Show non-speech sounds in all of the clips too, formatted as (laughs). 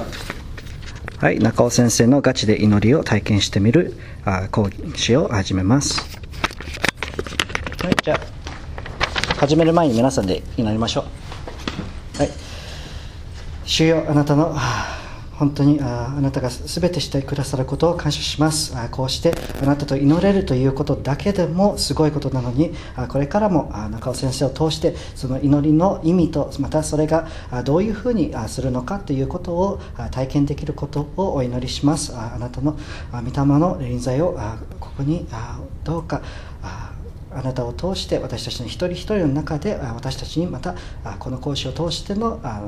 はい、中尾先生のガチで祈りを体験してみるあ講師を始めます。はい、じゃあ、始める前に皆さんで祈りましょう。はい。主よあなたのあ本当にああなたが全てしてくださることを感謝します。あこうしてあなたと祈れるということだけでもすごいことなのにあこれからもあ中尾先生を通してその祈りの意味とまたそれがあどういうふうにあするのかということをあ体験できることをお祈りします。ああなたの御霊の臨在をあここにあどうかああなたを通して私たちの一人一人の中で私たちにまたあこの講師を通してのあ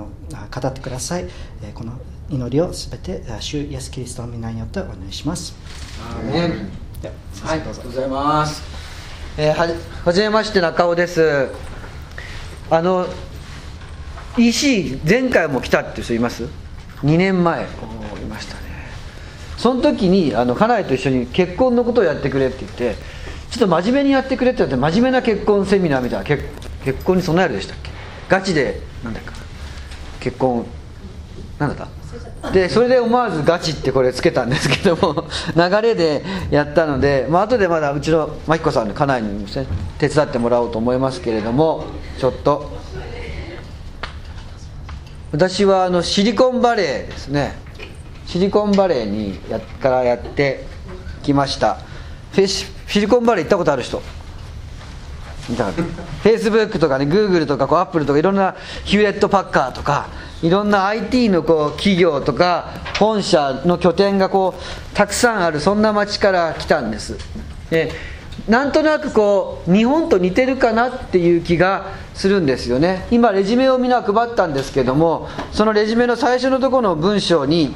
語ってください。えこの祈りをすべてあ主イエスキリストの皆によってお願いしますはい、生どうぞありがとうございます。えーはじはじめまして中尾です。あの EC 前回も来たっていう人います？2年前いましたね。その時にあの家内と一緒に結婚のことをやってくれって言って、ちょっと真面目にやってくれって言って真面目な結婚セミナーみたいな結結婚に備えるでしたっけ？ガチでなんだっけ？結婚なんだった？でそれで思わずガチってこれつけたんですけども (laughs) 流れでやったので、まあ後でまだうちの真彦さんの家内にも手伝ってもらおうと思いますけれどもちょっと。私はあのシリコンバレーですね。シリコンバレーにやからやってきました。フェシシリコンバレー行ったことある人？見たかったフェイスブックとかねグーグルとかこうアップルとかいろんなヒューレット・パッカーとかいろんな IT のこう企業とか本社の拠点がこうたくさんあるそんな街から来たんです。でなんとなくこう日本と似てるかなっていう気がするんですよね。今レジュメをみんな配ったんですけどもそのレジュメの最初のところの文章に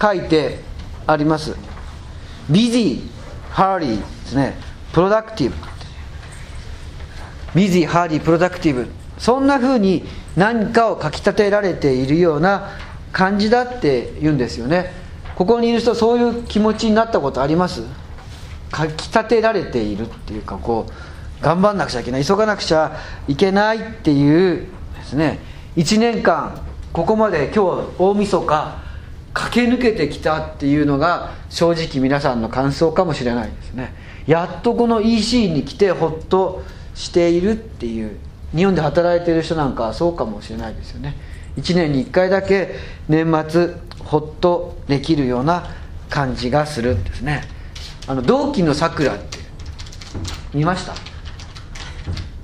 書いてあります。ビジーハーリーですね。プロダクティブビジ、ハーディー、プロダクティブ。そんな風に何かを書き立てられているような感じだって言うんですよね。ここにいる人そういう気持ちになったことあります？書き立てられているっていうかこう頑張んなくちゃいけない。急がなくちゃいけないっていうですね。1年間ここまで今日大晦日駆け抜けてきたっていうのが正直皆さんの感想かもしれないですね。やっとこの EC に来てほっとしているっていう日本で働いてる人なんかはそうかもしれないですよね。1年に1回だけ年末ほっとできるような感じがするんですね。あの同期のさくらって見ました？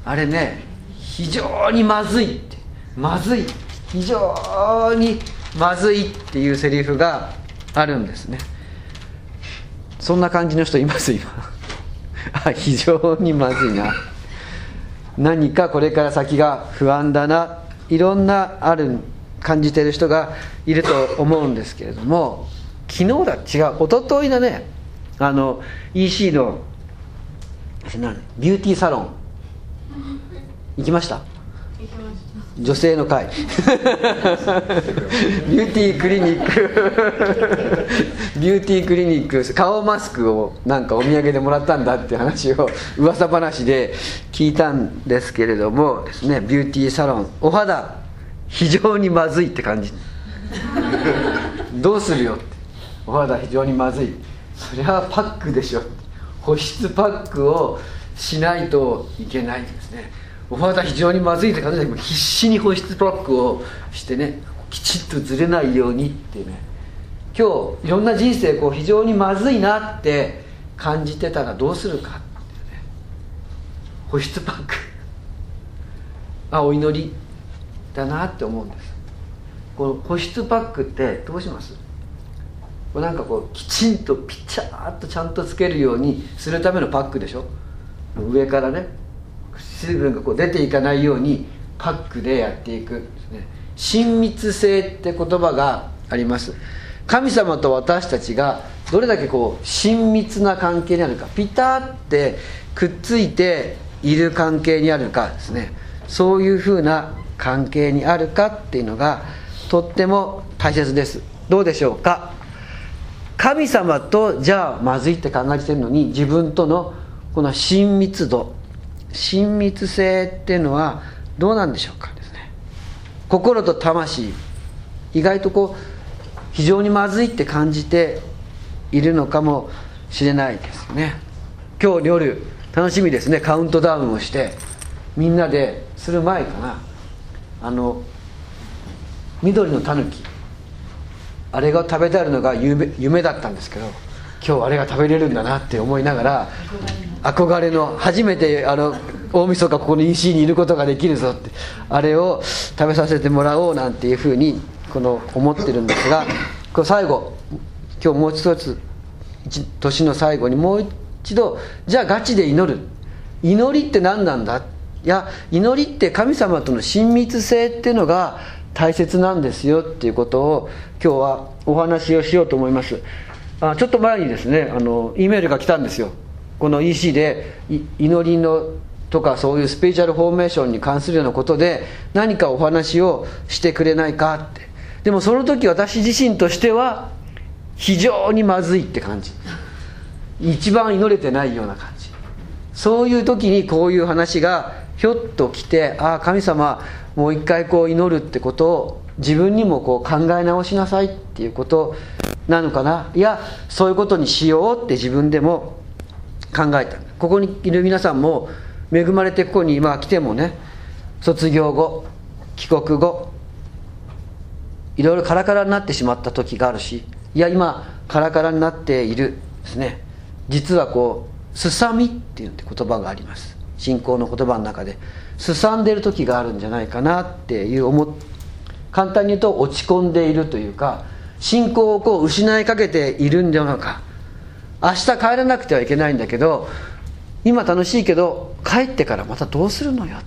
あれね非常にまずいってまずい非常にまずいっていうセリフがあるんですね。そんな感じの人います？今。あ非常にまずいな。何かこれから先が不安だないろんなある感じてる人がいると思うんですけれども昨日だ違う一昨日だねあの EC のビューティーサロン行きました？女性の会。ビューティークリニックビューティークリニック顔マスクをなんかお土産でもらったんだって話を噂話で聞いたんですけれどもですねビューティーサロンお肌非常にまずいって感じ。どうするよって。お肌非常にまずい。それはパックでしょ保湿パックをしないといけないですね。お肌非常にまずいって感じで必死に保湿パックをしてねきちっとずれないようにってね。今日いろんな人生こう非常にまずいなって感じてたらどうするかってね。保湿パック。あお祈りだなって思うんです。この保湿パックってどうします？これなんかこうきちんとピチャーっとちゃんとつけるようにするためのパックでしょ？上からね。水分がこう出ていかないようにパックでやっていくですね。親密性って言葉があります。神様と私たちがどれだけこう親密な関係にあるかピタってくっついている関係にあるかですね。そういうふうな関係にあるかっていうのがとっても大切です。どうでしょうか？神様とじゃあまずいって考えてるのに自分とのこの親密度。親密性っていうのはどうなんでしょうかですね。心と魂意外とこう非常にまずいって感じているのかもしれないですね。今日夜楽しみですね。カウントダウンをしてみんなでする前かな。あの緑のたぬきあれが食べたいのが夢夢だったんですけど今日あれが食べれるんだなって思いながら憧れの初めてあの大晦日ここの EC にいることができるぞってあれを食べさせてもらおうなんていうふうにこの思ってるんですがこれ最後今日もう一つ年の最後にもう一度じゃあガチで祈る。祈りって何なんだ？いや祈りって神様との親密性っていうのが大切なんですよっていうことを今日はお話をしようと思います。あちょっと前にですねあの E メールが来たんですよ。この EC で祈りのとかそういうスピリチュアルフォーメーションに関するようなことで何かお話をしてくれないかって。でもその時私自身としては非常にまずいって感じ。一番祈れてないような感じ。そういう時にこういう話がひょっと来てああ神様もう一回こう祈るってことを自分にもこう考え直しなさいっていうことをなのかな？いやそういうことにしようって自分でも考えた。ここにいる皆さんも恵まれてここに今来てもね卒業後帰国後いろいろカラカラになってしまった時があるしいや今カラカラになっているですね。実はこうすさみっていう言葉があります。信仰の言葉の中で。すさんでる時があるんじゃないかなっていう思簡単に言うと落ち込んでいるというか信仰をこう失いかけているんじゃないか。明日帰らなくてはいけないんだけど今楽しいけど帰ってからまたどうするのよって。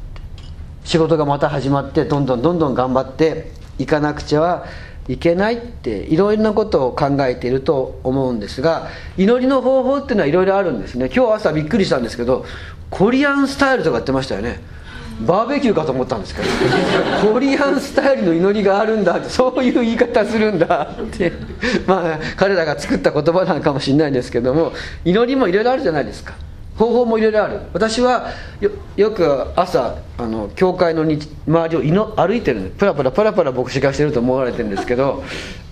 仕事がまた始まってどんどんどんどん頑張っていかなくちゃいけないっていろいろなことを考えていると思うんですが祈りの方法っていうのはいろいろあるんですね。今日朝びっくりしたんですけどコリアンスタイルとかやってましたよね。バーベキューかと思ったんですけど (laughs) コリアンスタイルの祈りがあるんだってそういう言い方するんだってまあ彼らが作った言葉なのかもしれないんですけども祈りもいろいろあるじゃないですか。方法もいろいろある。私はよく朝あの教会の周りを祈歩いてるんです。プラプラプラプラ牧師がしてると思われてるんですけど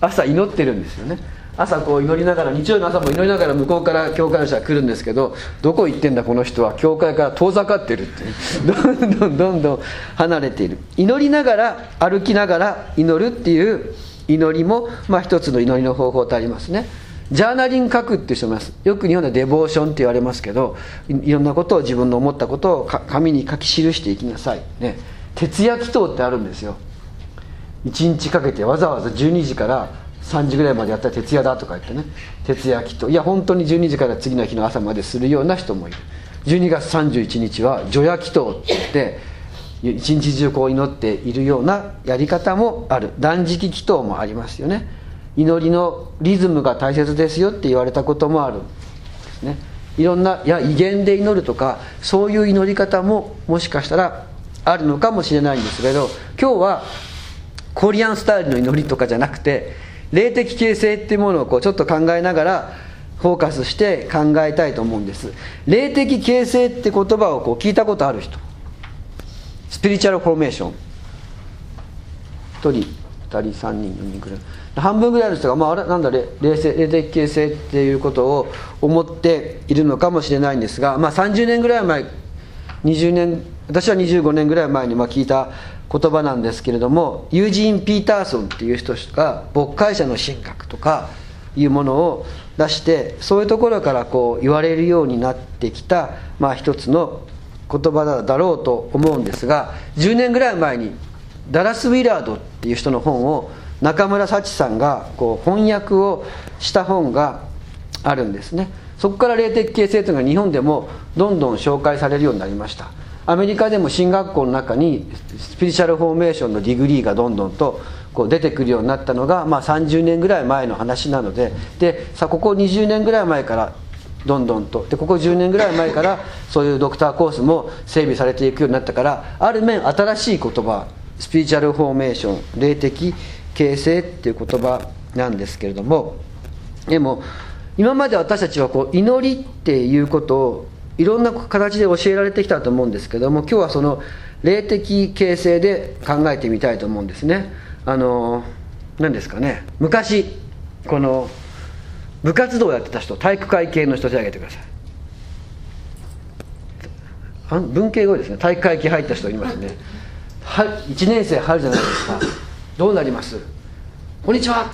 朝祈ってるんですよね。朝こう祈りながら日曜の朝も祈りながら向こうから教会の人は来るんですけどどこ行ってんだこの人は教会から遠ざかってるって (laughs) どんどんどんどん離れている。祈りながら歩きながら祈るっていう祈りも、まあ、一つの祈りの方法とありますね。ジャーナリング書くっていう人もいます。よく日本ではデボーションって言われますけどいろんなことを自分の思ったことを紙に書き記していきなさい。ね。徹夜祈祷ってあるんですよ。1日かけてわざわざ12時から3時ぐらいまでやったら徹夜だとか言ってね。徹夜祈祷。いや本当に12時から次の日の朝までするような人もいる。12月31日は除夜祈祷って言って一日中こう祈っているようなやり方もある。断食祈祷もありますよね。祈りのリズムが大切ですよって言われたこともある。ですね。いろんないや威厳で祈るとかそういう祈り方ももしかしたらあるのかもしれないんですけど今日はコリアンスタイルの祈りとかじゃなくて霊的形成っていうものをこうちょっと考えながらフォーカスして考えたいと思うんです。霊的形成って言葉をこう聞いたことある人。スピリチュアルフォーメーション1人2人3人4人ぐらい。半分ぐらいの人が、まあ、あれなんだ霊霊的形成っていうことを思っているのかもしれないんですが、まあ、30年ぐらい前20年私は25年ぐらい前にまあ聞いた言葉なんですけれどもユージン・ピーターソンっていう人が牧会者の神学とかいうものを出してそういうところからこう言われるようになってきた、まあ、一つの言葉だろうと思うんですが10年ぐらい前にダラス・ウィラードっていう人の本を中村幸さんがこう翻訳をした本があるんですね。そこから霊的形成というのが日本でもどんどん紹介されるようになりました。アメリカでも神学校の中に spiritual formation の degree がどんどんとこう出てくるようになったのが、まあ、30年ぐらい前の話なのででさここ20年ぐらい前からどんどんとでここ10年ぐらい前からそういうドクターコースも整備されていくようになったからある面新しい言葉 spiritual formation 霊的形成っていう言葉なんですけれどもでも今まで私たちはこう祈りっていうことをいろんな形で教えられてきたと思うんですけども今日はその霊的形成で考えてみたいと思うんですね。あの何ですかね。昔この部活動やってた人体育会系の人手挙げてください。文系が多いですね。体育会系入った人いますね。は1年生入るじゃないですか。どうなります？こんにちは。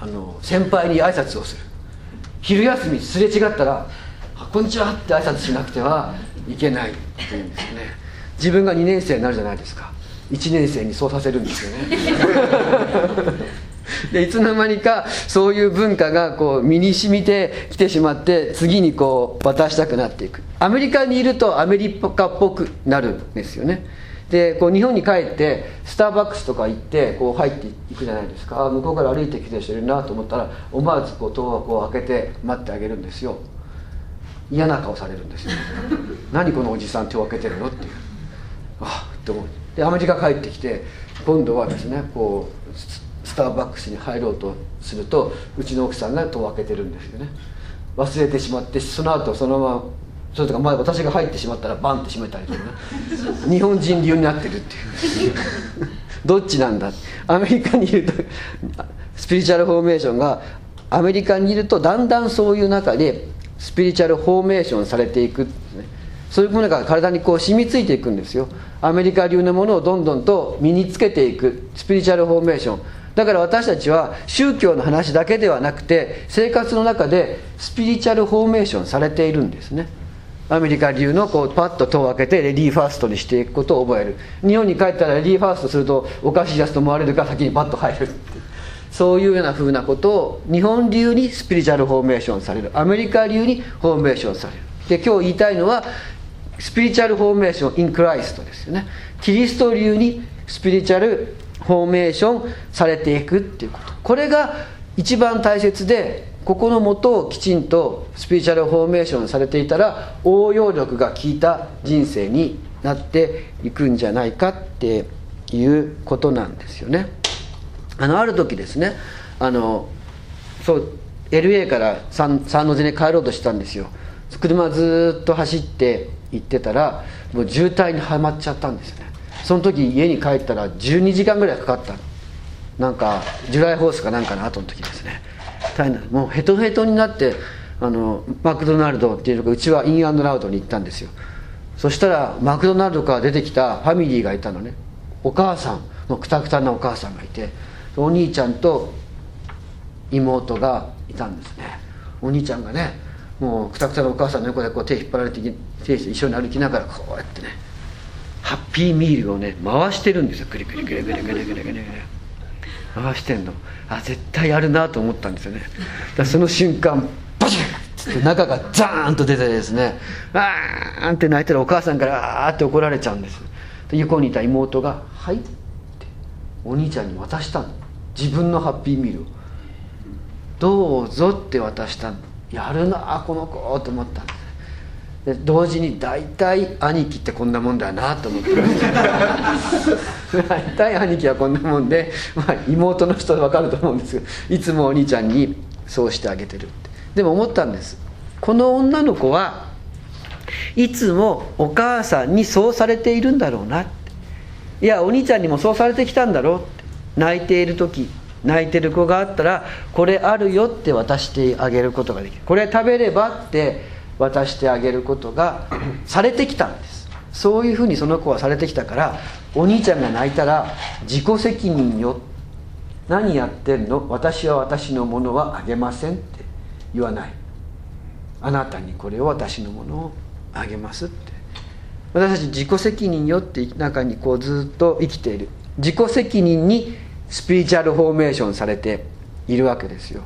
あの先輩に挨拶をする。昼休みすれ違ったら「こんにちは」って挨拶しなくてはいけないっていうんですよね。自分が2年生になるじゃないですか。1年生にそうさせるんですよね。でいつの間にかそういう文化がこう身に染みてきてしまって次にこう渡したくなっていく。アメリカにいるとアメリカっぽくなるんですよね。でこう日本に帰ってスターバックスとか行ってこう入っていくじゃないですか。向こうから歩いてきてる人いるなと思ったら思わずこう戸をこう開けて待ってあげるんですよ。嫌な顔されるんですよ (laughs) 何このおじさん手を開けてるのっていう。あって思うでアメリカ帰ってきて今度はですねこうスターバックスに入ろうとするとうちの奥さんが戸を開けてるんですよね。忘れてしまってその後そのままそれとか前私が入ってしまったらバンって閉めたりとかね。日本人流になってるっていう。(laughs) どっちなんだ。アメリカにいるとスピリチュアルフォーメーションがアメリカにいるとだんだんそういう中でスピリチュアルフォーメーションされていく、ね、そういうものが体にこう染みついていくんですよ。アメリカ流のものをどんどんと身につけていく。スピリチュアルフォーメーション。だから私たちは宗教の話だけではなくて生活の中でスピリチュアルフォーメーションされているんですね。アメリカ流のこうパッと戸を開けてレディーファーストにしていくことを覚える。日本に帰ったらレディーファーストするとおかしいやつと思われるから先にパッと入るってそういうようなふうなことを日本流に spiritual formation される。アメリカ流にフォーメーションされる。で今日言いたいのは spiritual formation in Christ ですよね。キリスト流に spiritual formation されていくっていうこと。これが一番大切でここのもとをきちんと spiritual formation されていたら応用力が効いた人生になっていくんじゃないかっていうことなんですよね。あのある時ですねあのそう LA からサンサンノゼに帰ろうとしたんですよ。車ずっと走って行ってたらもう渋滞にはまっちゃったんですよね。その時家に帰ったら12時間ぐらいかかった。なんかジュライホースかなんかの後の時ですね。大変もうヘトヘトになってあのマクドナルドっていうのがうちはインアンドラウドに行ったんですよ。そしたらマクドナルドから出てきたファミリーがいたのね。お母さんのくたくたなお母さんがいてお兄ちゃんと妹がいたんですね。お兄ちゃんがねもうくたくたのお母さんの横でこう手引っ張られて手一緒に歩きながらこうやってねハッピーミールをね回してるんですよ。くりくりくりくりくりくりくり回してんの。あ絶対やるなと思ったんですよね。だその瞬間バシッって中がザーンと出てですねあーんって泣いたらお母さんからあーって怒られちゃうんです。で横にいた妹が「はい」ってお兄ちゃんに渡したの。自分のハッピーミル「どうぞ」って渡したやるなこの子と思った。んで同時に大体兄貴ってこんなもんだなと思って。大体兄貴はこんなもんで、まあ、妹の人は分かると思うんですけどいつもお兄ちゃんにそうしてあげてるって。でも思ったんです。この女の子はいつもお母さんにそうされているんだろうなって。いやお兄ちゃんにもそうされてきたんだろうって。泣いている時泣いてる子があったらこれあるよって渡してあげることができる。これ食べればって渡してあげることが (clears throat) されてきたんです。そういうふうにその子はされてきたからお兄ちゃんが泣いたら自己責任よ。何やってんの？私は私のものはあげませんって言わない。あなたにこれを私のものをあげますって。私たち自己責任よって中にこうずっと生きている。自己責任にスピリチュアルフォーメーションされているわけですよ。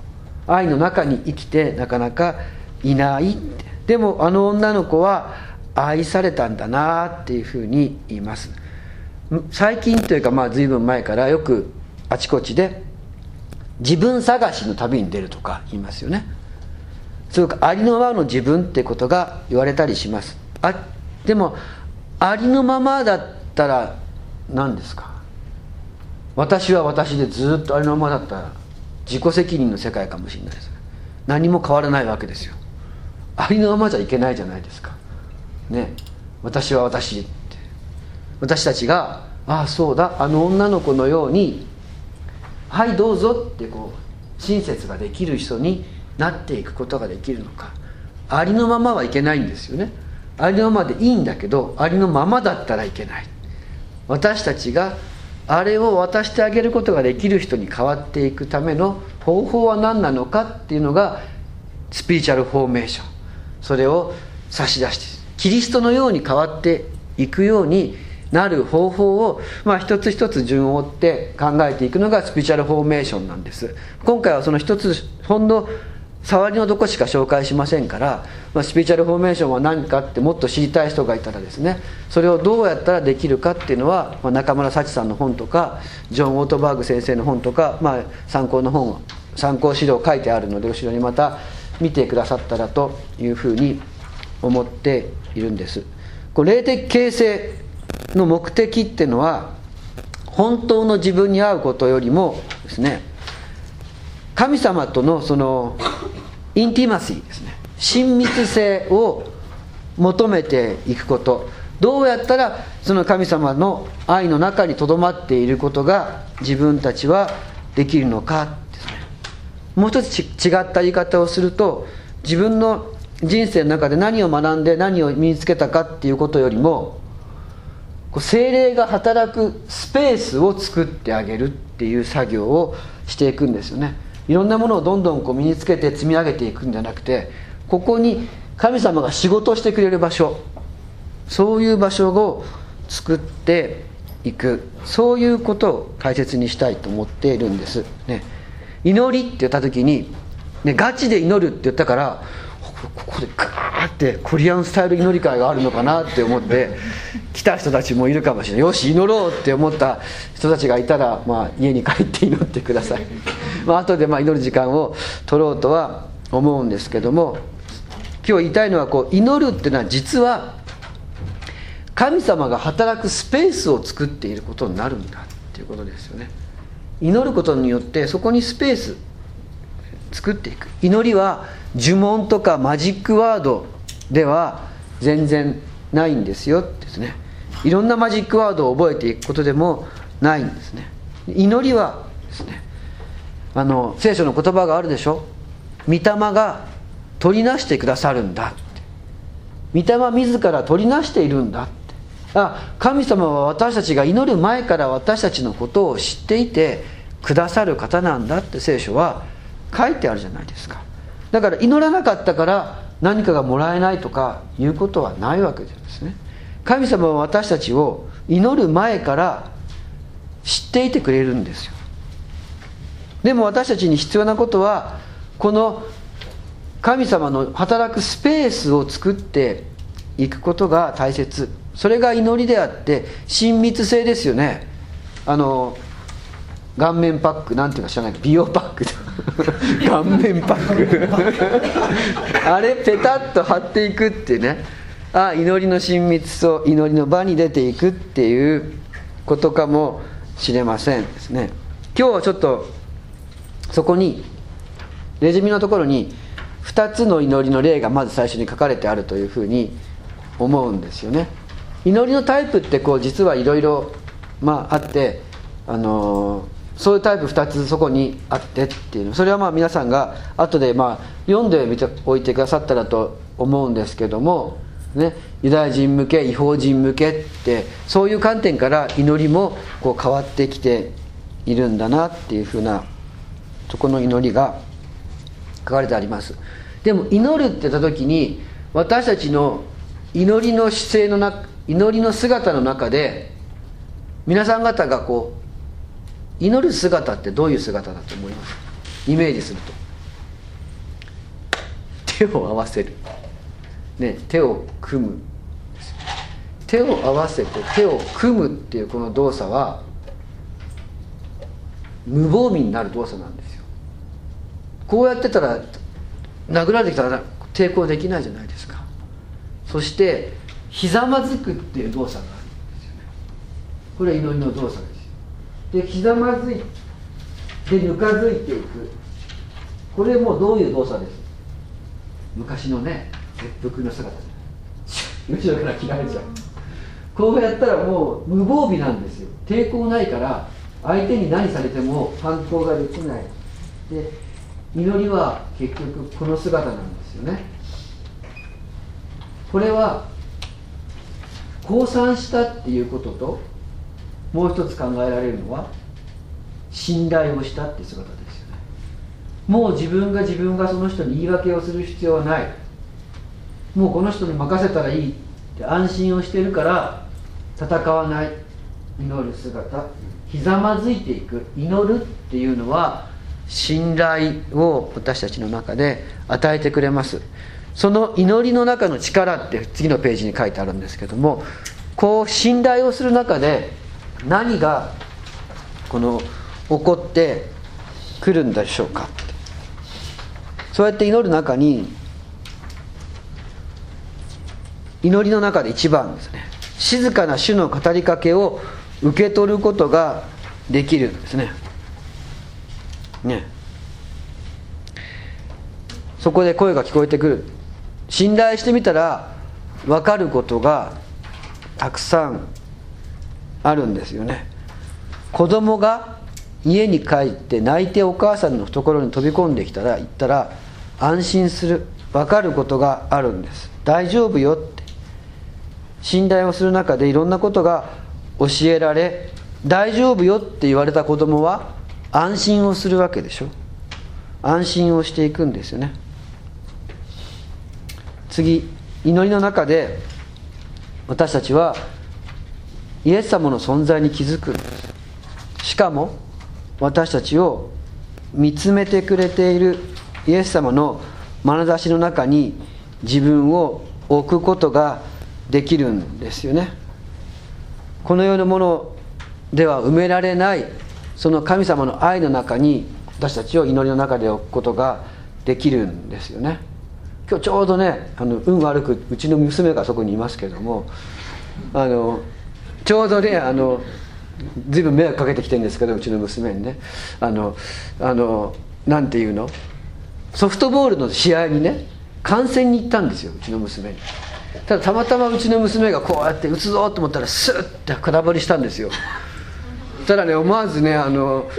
愛の中に生きてなかなかいないでもあの女の子は愛されたんだなっていうふうに言います。最近というかまあ随分前からよくあちこちで自分探しの旅に出るとか言いますよね。それかありのままの自分ってことが言われたりします。あでもありのままだったら何ですか？私は私でずっとありのままだったら自己責任の世界かもしれないです。何も変わらないわけですよ。ありのままじゃいけないじゃないですか。ね。私は私って。私たちがああそうだ。あの女の子のようにはいどうぞってこう親切ができる人になっていくことができるのか。ありのままはいけないんですよね。ありのままでいいんだけどありのままだったらいけない。私たちがあれを渡してあげることができる人に変わっていくための方法は何なのかっていうのがスピリチュアルフォーメーション。それを差し出してキリストのように変わっていくようになる方法を、まあ、一つ一つ順を追って考えていくのがスピリチュアルフォーメーションなんです。今回はその一つほんの触りのとこしか紹介しませんから、まあ、スピリチュアルフォーメーションは何かってもっと知りたい人がいたらですねそれをどうやったらできるかっていうのは、まあ、中村幸さんの本とかジョン・オートバーグ先生の本とか、まあ、参考の本参考資料書いてあるので後ろにまた見てくださったらというふうに思っているんです。こ霊的形成の目的っていうのは本当の自分に合うことよりもですね神様とのそのインティマシーですね。親密性を求めていくこと。どうやったらその神様の愛の中にとどまっていることが自分たちはできるのかですね。もう一つ違った言い方をすると自分の人生の中で何を学んで何を身につけたかっていうことよりも精霊が働くスペースを作ってあげるっていう作業をしていくんですよね。いろんなものをどんどんこう身につけて積み上げていくんじゃなくてここに神様が仕事をしてくれる場所そういう場所を作っていく。そういうことを大切にしたいと思っているんです。ね。祈りって言った時に、ね、ガチで祈るって言ったからここでガーってコリアンスタイル祈り会があるのかなって思って来た人たちもいるかもしれない。よし祈ろうって思った人たちがいたら、まあ、家に帰って祈ってください、まあ後でまあ祈る時間を取ろうとは思うんですけども今日言いたいのはこう祈るっていうのは実は神様が働くスペースを作っていることになるんだっていうことですよね。祈ることによってそこにスペース作っていく。祈りは呪文とかマジックワードでは全然ないんですよですね。いろんなマジックワードを覚えていくことでもないんですね。祈りはですね。あの聖書の言葉があるでしょ？御霊が取りなしてくださるんだって。御霊自ら取りなしているんだって。あ神様は私たちが祈る前から私たちのことを知っていてくださる方なんだって聖書は書いてあるじゃないですか。だから祈らなかったから何かがもらえないとかいうことはないわけですね。神様は私たちを祈る前から知っていてくれるんですよ。でも私たちに必要なことはこの神様の働くスペースを作っていくことが大切。それが祈りであって親密性ですよね。あの顔面パックなんていうか知らない美容パック (laughs) 顔面パック。あれペタッと貼っていくってね。あ祈りの親密さ祈りの場に出ていくっていうことかもしれませんですね。今日はちょっとそこにレジュメのところに2つの祈りの例がまず最初に書かれてあるというふうに思うんですよね。祈りのタイプってこう実はいろいろまあってあのーそういうタイプ2つそこにあってっていうそれはまあ皆さんが後でまあ読んでみておいてくださったらと思うんですけども、ね、ユダヤ人向け違法人向けってそういう観点から祈りもこう変わってきているんだなっていうふうなそこの祈りが書かれてあります。でも祈るって言った時に私たちの祈りの姿勢の中祈りの姿の中で皆さん方がこう祈る姿ってどういう姿だと思いますイメージすると。手を合わせる、ね、手を組む。手を合わせて手を組むっていうこの動作は無防備になる動作なんですよ。こうやってたら殴られてきたら抵抗できないじゃないですか。そしてひざまずくっていう動作があるんですよね。これは祈りの動作です。でひざまずいでぬかづいていく。これもどういう動作です？昔のね切腹の姿 (laughs) 後ろから切られちゃう。こうやったらもう無防備なんですよ。抵抗ないから相手に何されても反抗ができない。で祈りは結局この姿なんですよね。これは降参したっていうことともう一つ考えられるのは信頼をしたって姿ですよね。もう自分が自分がその人に言い訳をする必要はない。もうこの人に任せたらいいって安心をしてるから戦わない。祈る姿。ひざまずいていく。祈るっていうのは信頼を私たちの中で与えてくれます。その祈りの中の力って次のページに書いてあるんですけどもこう信頼をする中で何がこの起こってくるんでしょうか？そうやって祈る中に祈りの中で一番ですね。静かな主の語りかけを受け取ることができるんですね。ね。そこで声が聞こえてくる。信頼してみたら分かることがたくさんあるんですよね。子供が家に帰って泣いてお母さんの懐に飛び込んできたら言ったら安心する分かることがあるんです。大丈夫よって。信頼をする中でいろんなことが教えられ大丈夫よって言われた子供は安心をするわけでしょ。安心をしていくんですよね。次祈りの中で私たちはイエス様の存在に気づくんです。しかも私たちを見つめてくれているイエス様の眼差しの中に自分を置くことができるんですよね。このようなものでは埋められないその神様の愛の中に私たちを祈りの中で置くことができるんですよね。今日ちょうどねあの運悪くうちの娘がそこにいますけどもあのちょうどねあの随分迷惑かけてきてるんですけどうちの娘にね。あのあのなんていうの？ソフトボールの試合にね観戦に行ったんですようちの娘に。ただたまたまうちの娘がこうやって打つぞと思ったらスッて空振りしたんですよ。ただね思わずねあの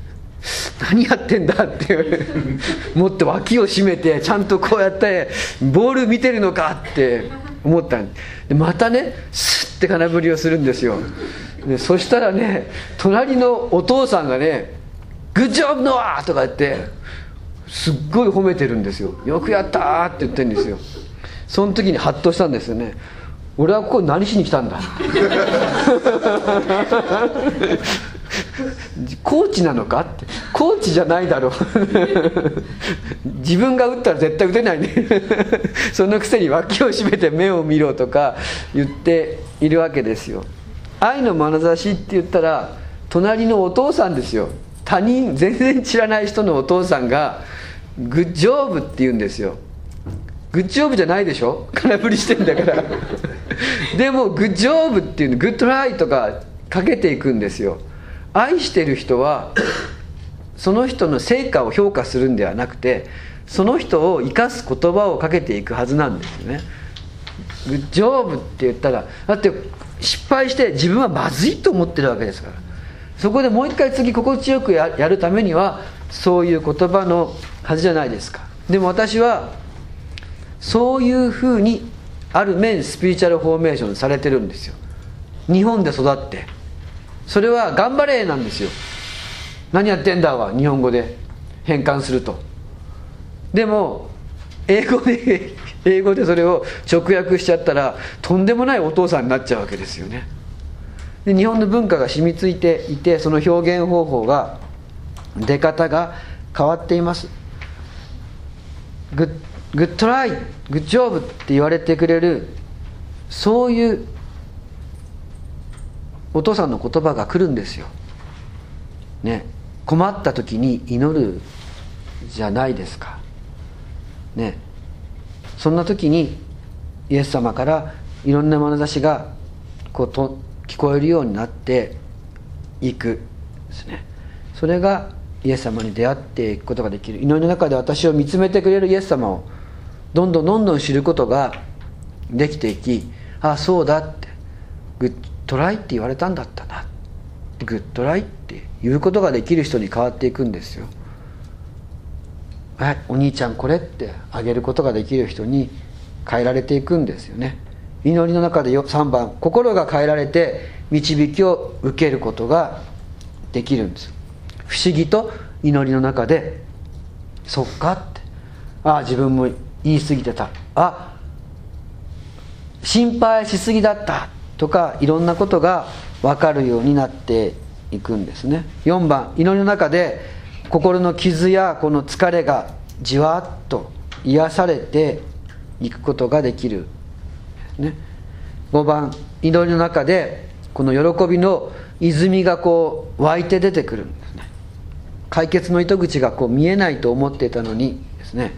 (laughs) 何やってんだって (laughs) もっと脇を締めてちゃんとこうやってボール見てるのかって思ったんで。またねスって金振りをするんですよ。でそしたらね隣のお父さんがね「グッジョブノア!」とか言ってすっごい褒めてるんですよ「よくやった!」って言ってるんですよ。その時にハッとしたんですよね俺はここ何しに来たんだ？コーチなのかって。コーチじゃないだろう。(laughs) 自分が打ったら絶対打てないね。(laughs) そのくせに脇を締めて目を見ろとか言っているわけですよ。愛の眼差しって言ったら隣のお父さんですよ。他人全然知らない人のお父さんが「グッジョブ」って言うんですよ。グッジョブじゃないでしょ？空振りしてんだから。(laughs) でもグッジョブっていうのグッドライとかかけていくんですよ。愛してる人はその人の成果を評価するんではなくてその人を生かす言葉をかけていくはずなんですよね。グッジョブって言ったらだって失敗して自分はまずいと思ってるわけですから。そこでもう一回次心地よくやるためにはそういう言葉のはずじゃないですか。でも私はそういうふうにある面スピリチュアルフォーメーションされてるんですよ。日本で育って。それは頑張れなんですよ。何やってんだは日本語で。変換すると。でも英語で (laughs) 英語でそれを直訳しちゃったらとんでもないお父さんになっちゃうわけですよね。で日本の文化が染みついていてその表現方法が出方が変わっています。グッグッドライグッジョブって言われてくれるそういうお父さんの言葉が来るんですよ、ね、困った時に祈るじゃないですか。ね。そんな時にイエス様からいろんな眼差しがこうと聞こえるようになっていくですね。それがイエス様に出会っていくことができる。祈りの中で私を見つめてくれるイエス様をどんどんどんどん知ることができていきああそうだってグッドライって言われたんだったなグッドライって言うことができる人に変わっていくんですよ「はいお兄ちゃんこれ」ってあげることができる人に変えられていくんですよね。祈りの中で3番心が変えられて導きを受けることができるんです。不思議と祈りの中で「そっか」って「ああ自分も言い過ぎてた」あ心配しすぎだったとかいろんなことが分かるようになっていくんですね。4番祈りの中で心の傷やこの疲れがじわっと癒されていくことができる、ね、5番祈りの中でこの喜びの泉がこう湧いて出てくるんですね。解決の糸口がこう見えないと思っていたのにですね。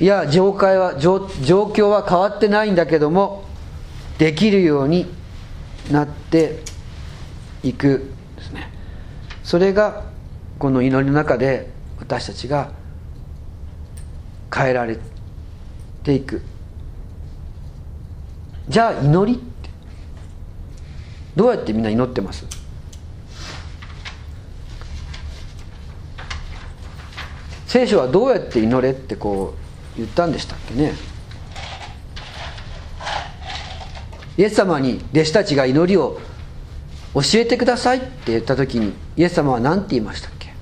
いや状態は状状況は変わってないんだけどもできるようになっていくですね。それがこの祈りの中で私たちが変えられていく。じゃあ祈りって。どうやってみんな祈ってます？聖書はどうやって祈れってこう言ったんでしたっけね。イエス様に弟子たちが祈りを教えてくださいって言った時にイエス様は何て言いましたっけ？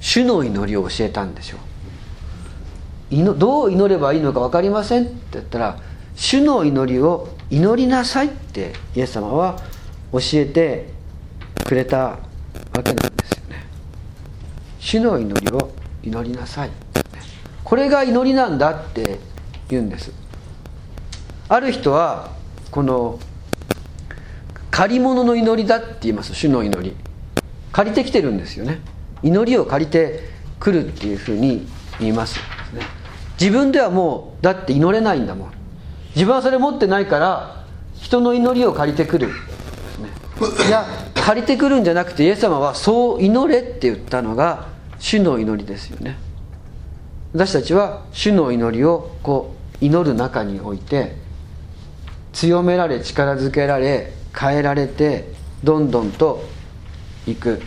主の祈りを教えたんですよどう祈ればいいのか分かりませんって言ったら主の祈りを祈りなさいってイエス様は教えてくれたわけなんですよね。主の祈りを祈りなさいこれが祈りなんだって言うんです。ある人はこの借り物の祈りだって言います。主の祈り。借りてきてるんですよね。祈りを借りてくるっていうふうに言います。自分ではもうだって祈れないんだもん。自分はそれ持ってないから人の祈りを借りてくる、ねいや借りてくるんじゃなくてイエス様はそう祈れって言ったのが主の祈りですよね。私たちは主の祈りをこう祈る中において強められ力づけられ変えられてどんどんといく。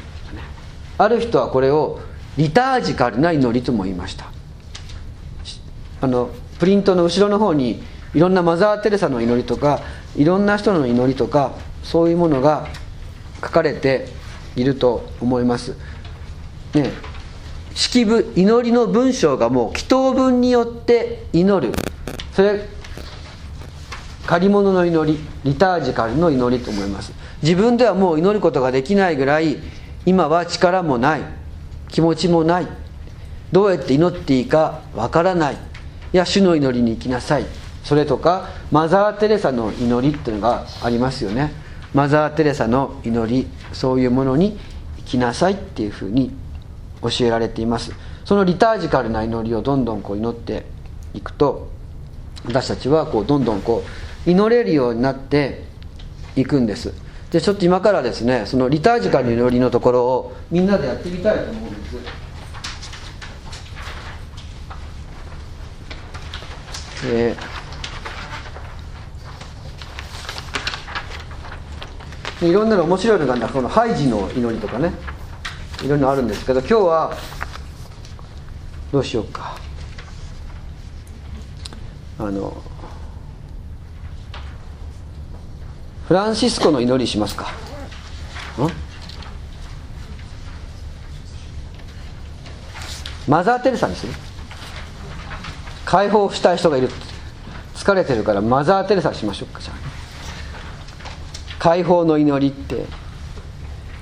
ある人はこれをリタージカルな祈りとも言いました。あのプリントの後ろの方にいろんなマザー・テレサの祈りとかいろんな人の祈りとかそういうものが書かれていると思います。ね式部祈りの文章がもう祈祷文によって祈る。それ借り物の祈りリタージカルの祈りと思います。自分ではもう祈ることができないぐらい今は力もない気持ちもないどうやって祈っていいかわからないいや主の祈りに行きなさい。それとかマザー・テレサの祈りっていうのがありますよね。マザー・テレサの祈りそういうものに行きなさいっていうふうに教えられています。そのリタージカルな祈りをどんどんこう祈っていくと私たちはこうどんどんこう祈れるようになっていくんです。でちょっと今からですねそのリタージカル祈りのところをみんなでやってみたいと思うんです。えー、いろんなの面白いのがこのハイジの祈りとかね。いろいろあるんですけど今日はどうしようか。あのフランシスコの祈りしますか？マザー・テレサにする解放したい人がいる。疲れてるからマザー・テレサしましょうかじゃあ。解放の祈りって。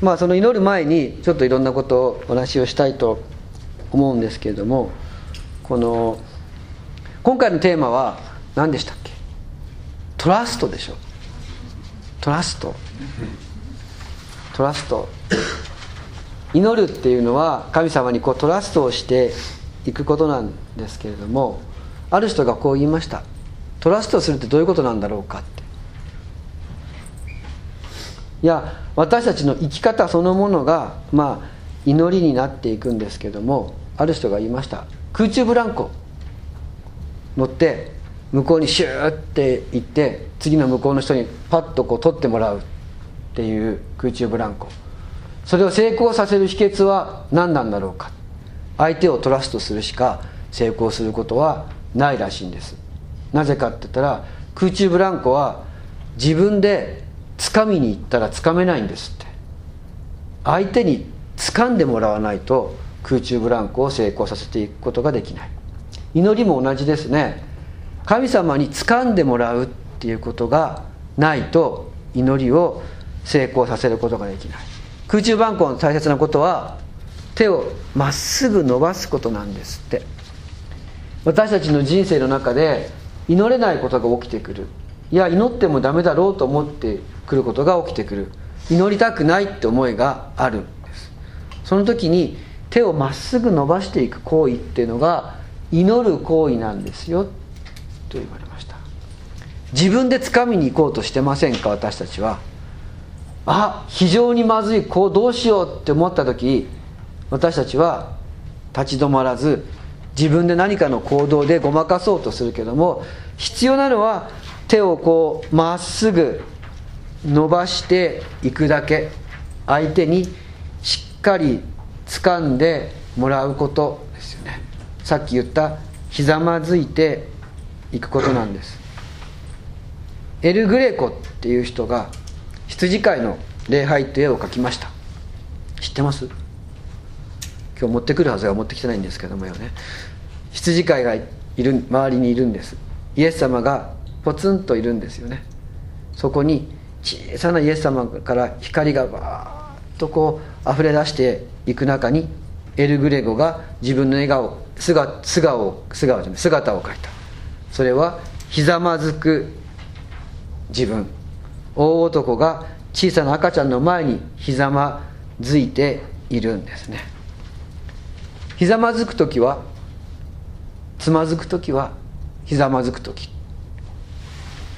まあその祈る前にちょっといろんなことをお話をしたいと思うんですけれどもこの今回のテーマは何でしたっけ？トラストでしょトラスト。トラスト。祈るっていうのは神様にこうトラストをしていくことなんですけれどもある人がこう言いました。トラストするってどういうことなんだろうかって。いや私たちの生き方そのものがまあ祈りになっていくんですけどもある人が言いました。空中ブランコ。乗って向こうにシューって行って次の向こうの人にパッとこう取ってもらうっていう空中ブランコ。それを成功させる秘訣は何なんだろうか。相手をトラストするしか成功することはないらしいんです。なぜかって言ったら空中ブランコは自分で掴みに行ったら掴めないんですって。相手に掴んでもらわないと空中ブランコを成功させていくことができない。祈りも同じですね。神様に掴んでもらうっていうことがないと祈りを成功させることができない。空中ブランコの大切なことは手をまっすぐ伸ばすことなんですって。私たちの人生の中で祈れないことが起きてくる。いや祈ってもダメだろうと思ってくることが起きてくる。祈りたくないって思いがあるんです。その時に手をまっすぐ伸ばしていく行為っていうのが祈る行為なんですよ言われました。自分で掴みに行こうとしてませんか？私たちは。あ非常にまずいこうどうしようって思った時私たちは立ち止まらず自分で何かの行動でごまかそうとするけども必要なのは手をこうまっすぐ伸ばしていくだけ。相手にしっかり掴んでもらうことですよね。さっき言ったひざまずいていくことなんです。エル・グレコっていう人が羊飼いの礼拝って絵を描きました。知ってます？今日持ってくるはずが持ってきてないんですけどもよね。羊飼いがいる周りにいるんです。イエス様がポツンといるんですよね。そこに小さなイエス様から光がバーッとこう溢れ出していく中にエル・グレゴが自分の笑顔姿素顔姿じゃない姿を描いた。それはひざまずく自分。大男が小さな赤ちゃんの前にひざまずいているんですね。ひざまずく時はつまずく時はひざまずく時。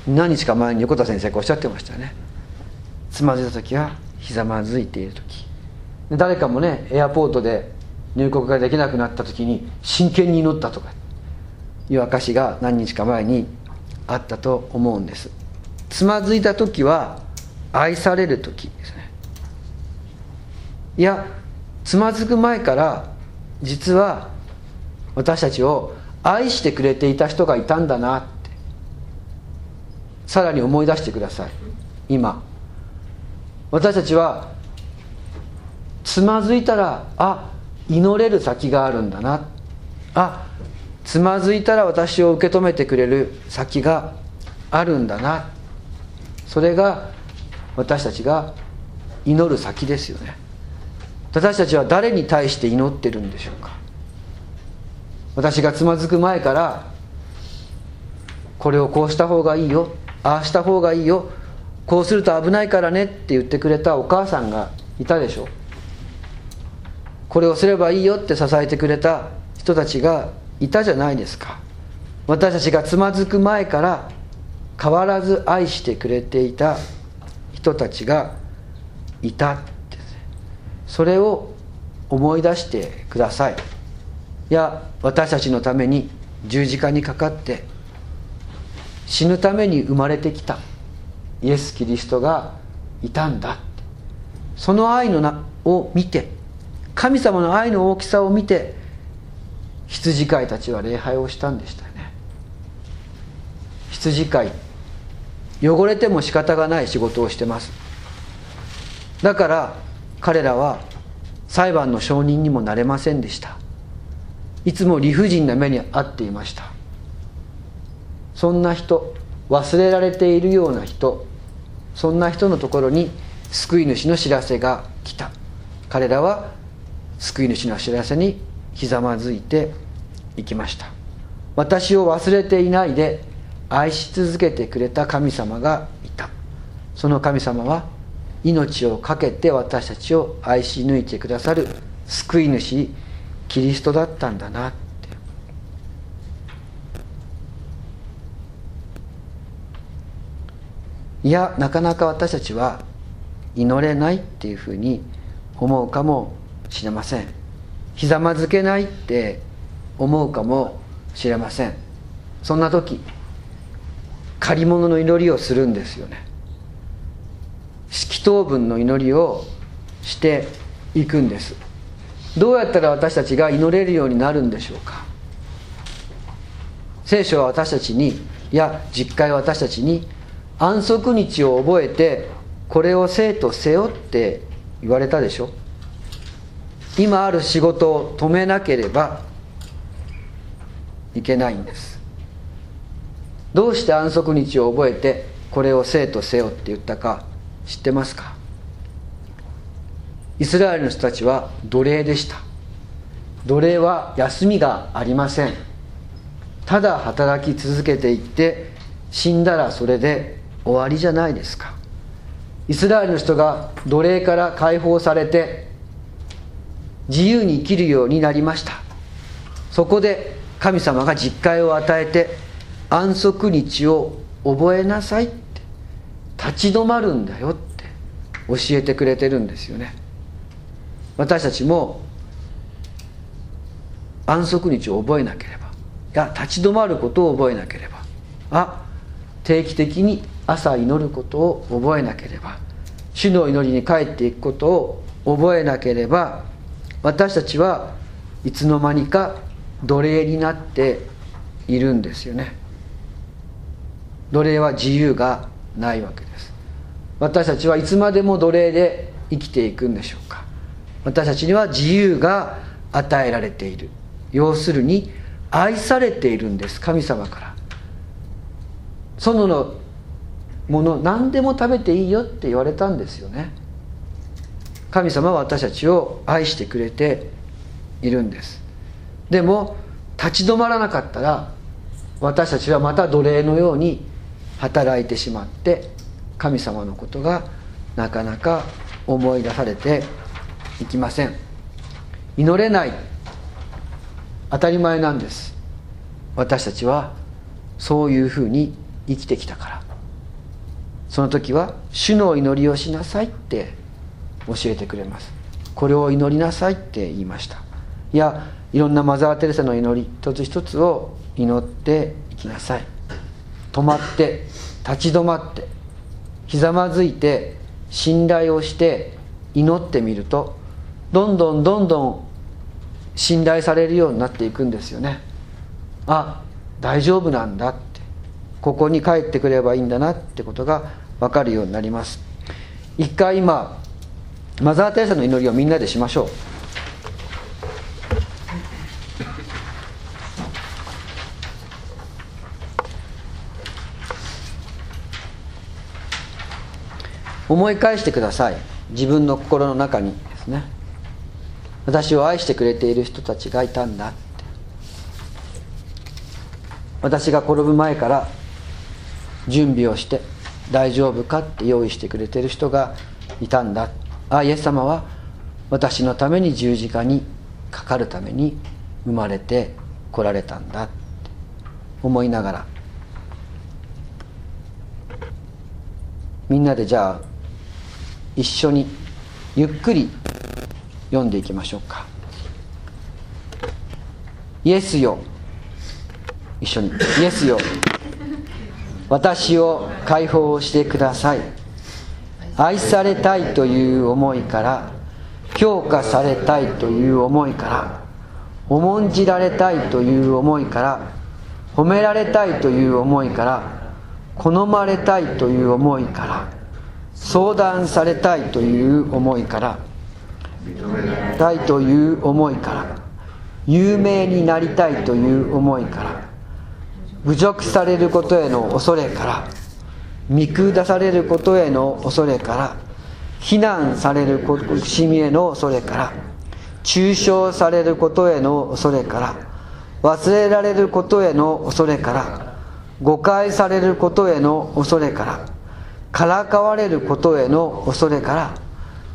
何日か前に横田先生がおっしゃってましたね。つまずいた時はひざまずいている時。誰かもねエアポートで入国ができなくなった時に真剣に祈ったとかいう証が何日か前にあったと思うんです。つまずいた時は愛される時ですね。いやつまずく前から実は私たちを愛してくれていた人がいたんだなってさらに思い出してください。今。私たちはつまずいたらあ祈れる先があるんだな。あつまずいたら私を受け止めてくれる先があるんだな。それが私たちが祈る先ですよね。私たちは誰に対して祈ってるんでしょうか。私がつまずく前からこれをこうした方がいいよああした方がいいよこうすると危ないからねって言ってくれたお母さんがいたでしょこれをすればいいよって支えてくれた人たちがいたじゃないですか。私たちがつまずく前から変わらず愛してくれていた人たちがいたって。それを思い出してください。いや私たちのために十字架にかかって死ぬために生まれてきたイエス・キリストがいたんだその愛のなを見て神様の愛の大きさを見て羊飼いたちは礼拝をしたんでしたよね。羊飼い。汚れても仕方がない仕事をしてます。だから彼らは裁判の証人にもなれませんでした。いつも理不尽な目に遭っていました。そんな人忘れられているような人そんな人のところに救い主の知らせが来た。彼らは救い主の知らせにひざまずいていきました。私を忘れていないで愛し続けてくれた神様がいた。その神様は命を懸けて私たちを愛し抜いてくださる救い主キリストだったんだなって。いやなかなか私たちは祈れないっていうふうに思うかもしれません。ひざまずけないって思うかもしれません。そんな時借り物の祈りをするんですよね。祈祷文の祈りをしていくんです。どうやったら私たちが祈れるようになるんでしょうか。聖書は私たちにいや実会は私たちに安息日を覚えてこれを生とせよって言われたでしょ。今ある仕事を止めなければいけないんです。どうして安息日を覚えてこれを生とせよって言ったか知ってますか？イスラエルの人たちは奴隷でした。奴隷は休みがありません。ただ働き続けていって死んだらそれで終わりじゃないですか。イスラエルの人が奴隷から解放されて自由に生きるようになりました。そこで神様が実戒を与えて安息日を覚えなさいって立ち止まるんだよって教えてくれてるんですよね。私たちも安息日を覚えなければいや立ち止まることを覚えなければあ定期的に朝祈ることを覚えなければ主の祈りに帰っていくことを覚えなければ私たちはいつの間にか奴隷になっているんですよね。奴隷は自由がないわけです。私たちはいつまでも奴隷で生きていくんでしょうか。私たちには自由が与えられている。要するに愛されているんです。神様から。園のもの何でも食べていいよって言われたんですよね。神様は私たちを愛してくれているんです。でも立ち止まらなかったら私たちはまた奴隷のように働いてしまって神様のことがなかなか思い出されていきません。祈れない。当たり前なんです。私たちはそういうふうに生きてきたから。その時は主の祈りをしなさいって教えてくれます。これを祈りなさいって言いました。いやいろんなマザー・テレサの祈り一つ一つを祈っていきなさい。止まって立ち止まってひざまずいて信頼をして祈ってみるとどんどんどんどん信頼されるようになっていくんですよね。あ大丈夫なんだって。ここに帰ってくればいいんだなってことが分かるようになります。一回今マザー・テレサの祈りをみんなでしましょう。思い返してください。自分の心の中にですね。私を愛してくれている人たちがいたんだって。私が転ぶ前から準備をして大丈夫かって用意してくれてる人がいたんだあイエス様は私のために十字架にかかるために生まれて来られたんだって思いながら。みんなでじゃあ一緒にゆっくり読んでいきましょうか。イエスよ。一緒に。イエスよ。私を解放してください。愛されたいという思いから評価されたいという思いから重んじられたいという思いから褒められたいという思いから好まれたいという思いから相談されたいという思いからたいという思いから有名になりたいという思いから侮辱されることへの恐れから見下されることへの恐れから非難される苦しみへの恐れから中傷されることへの恐れから忘れられることへの恐れから誤解されることへの恐れからからかわれることへの恐れから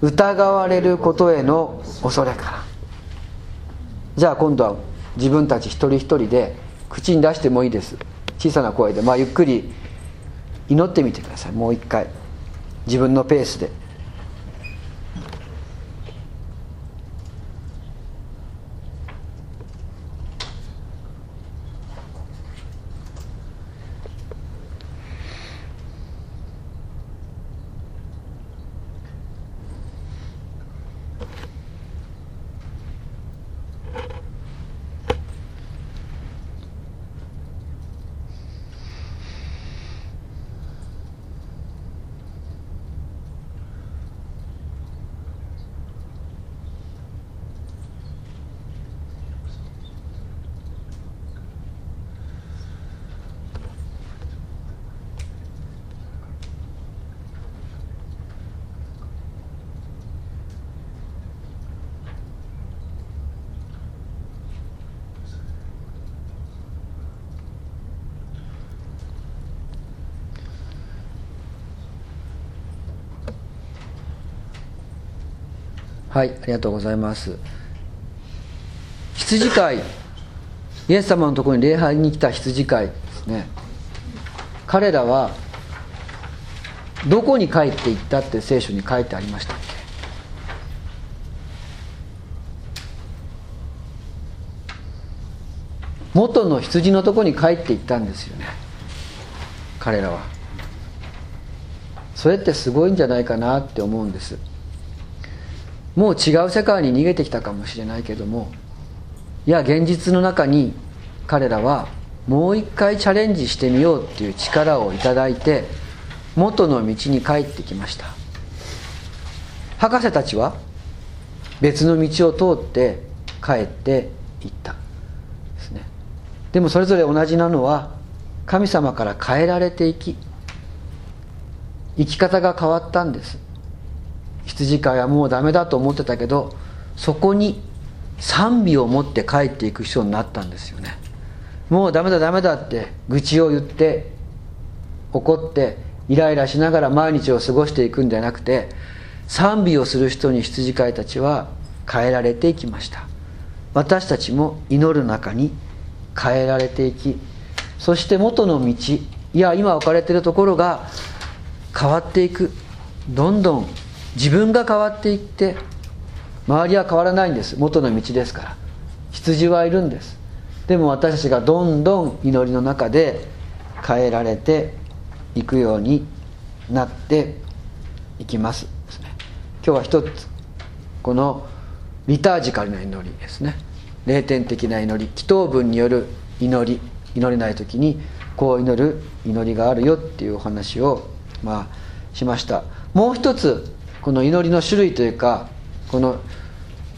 疑われることへの恐れから。じゃあ今度は自分たち一人一人で口に出してもいいです。小さな声でまあゆっくり祈ってみてください。もう一回。自分のペースで。はいありがとうございます。羊飼い。イエス様のところに礼拝に来た羊飼いですね。彼らはどこに帰っていったって聖書に書いてありましたっけ？元の羊のとこに帰っていったんですよね。彼らは。それってすごいんじゃないかなって思うんです。もう違う世界に逃げてきたかもしれないけどもいや現実の中に彼らはもう一回チャレンジしてみようっていう力をいただいて元の道に帰ってきました。博士たちは別の道を通って帰っていった。ですね。でもそれぞれ同じなのは神様から変えられていき生き方が変わったんです。羊飼いはもうダメだと思ってたけどそこに賛美を持って帰っていく人になったんですよね。もうダメだダメだって愚痴を言って怒ってイライラしながら毎日を過ごしていくんじゃなくて賛美をする人に羊飼いたちは変えられていきました。私たちも祈る中に変えられていきそして元の道いや今置かれているところが変わっていく。どんどん自分が変わっていって周りは変わらないんです。元の道ですから。羊はいるんです。でも私たちがどんどん祈りの中で変えられていくようになっていきます。す、ね今日は一つこのリタージカルな祈りですね。霊点的な祈り。祈祷文による祈り。祈れない時にこう祈る祈りがあるよっていうお話をまあしました。もう一つこの祈りの種類というかこの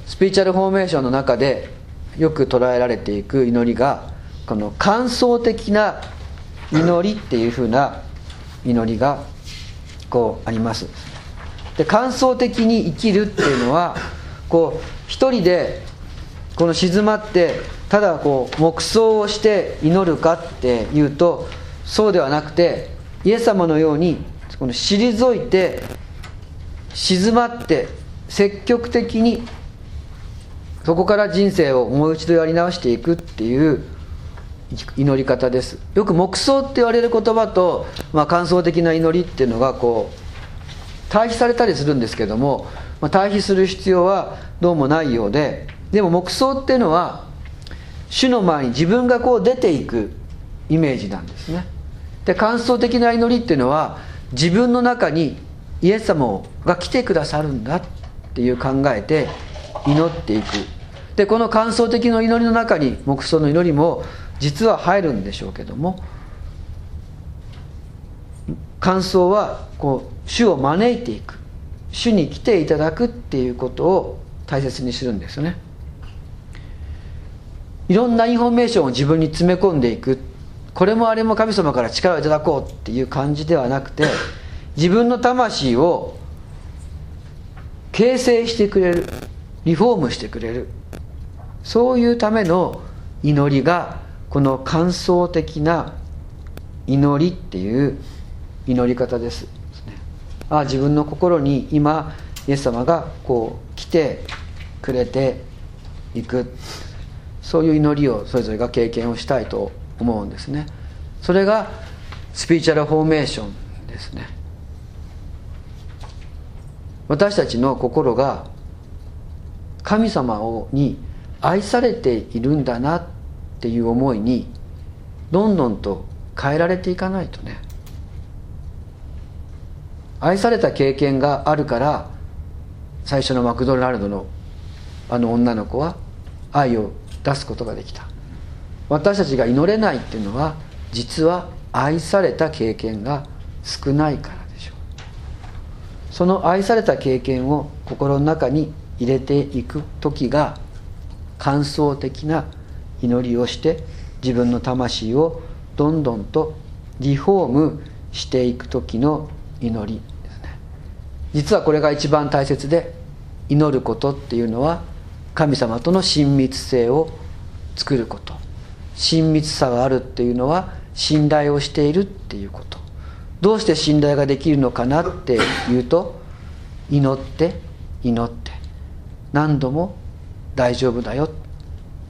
スピーチャルフォーメーションの中でよく捉えられていく祈りがこの感想的な祈りっていうふうな祈りがこうあります。で感想的に生きるっていうのはこう一人でこの静まってただこう黙想をして祈るかっていうとそうではなくてイエス様のようにこの退いて静まって積極的にそこから人生をもう一度やり直していくっていう祈り方です。よく黙想って言われる言葉と、まあ、感想的な祈りっていうのがこう対比されたりするんですけども、まあ、対比する必要はどうもないようででも黙想っていうのは主の前に自分がこう出ていくイメージなんですね。で感想的な祈りっていうのは自分の中にイエス様が来てくださるんだっていう考えて祈っていく。でこの観想的な祈りの中に黙想の祈りも実は入るんでしょうけども観想はこう主を招いていく。主に来ていただくっていうことを大切にするんですよね。いろんなインフォメーションを自分に詰め込んでいく。これもあれも神様から力をいただこうっていう感じではなくて自分の魂を形成してくれるリフォームしてくれる。そういうための祈りがこの感想的な祈りっていう祈り方です。あ自分の心に今イエス様がこう来てくれていく。そういう祈りをそれぞれが経験をしたいと思うんですね。それがスピーチャルフォーメーションですね。私たちの心が神様をに愛されているんだなっていう思いにどんどんと変えられていかないとね。愛された経験があるから最初のマクドナルドのあの女の子は愛を出すことができた。私たちが祈れないっていうのは実は愛された経験が少ないから。その愛された経験を心の中に入れていく時が感想的な祈りをして自分の魂をどんどんとリフォームしていく時の祈りですね。実はこれが一番大切で祈ることっていうのは神様との親密性を作ること。親密さがあるっていうのは信頼をしているっていうこと。どうして信頼ができるのかなっていうと祈って祈って何度も大丈夫だよ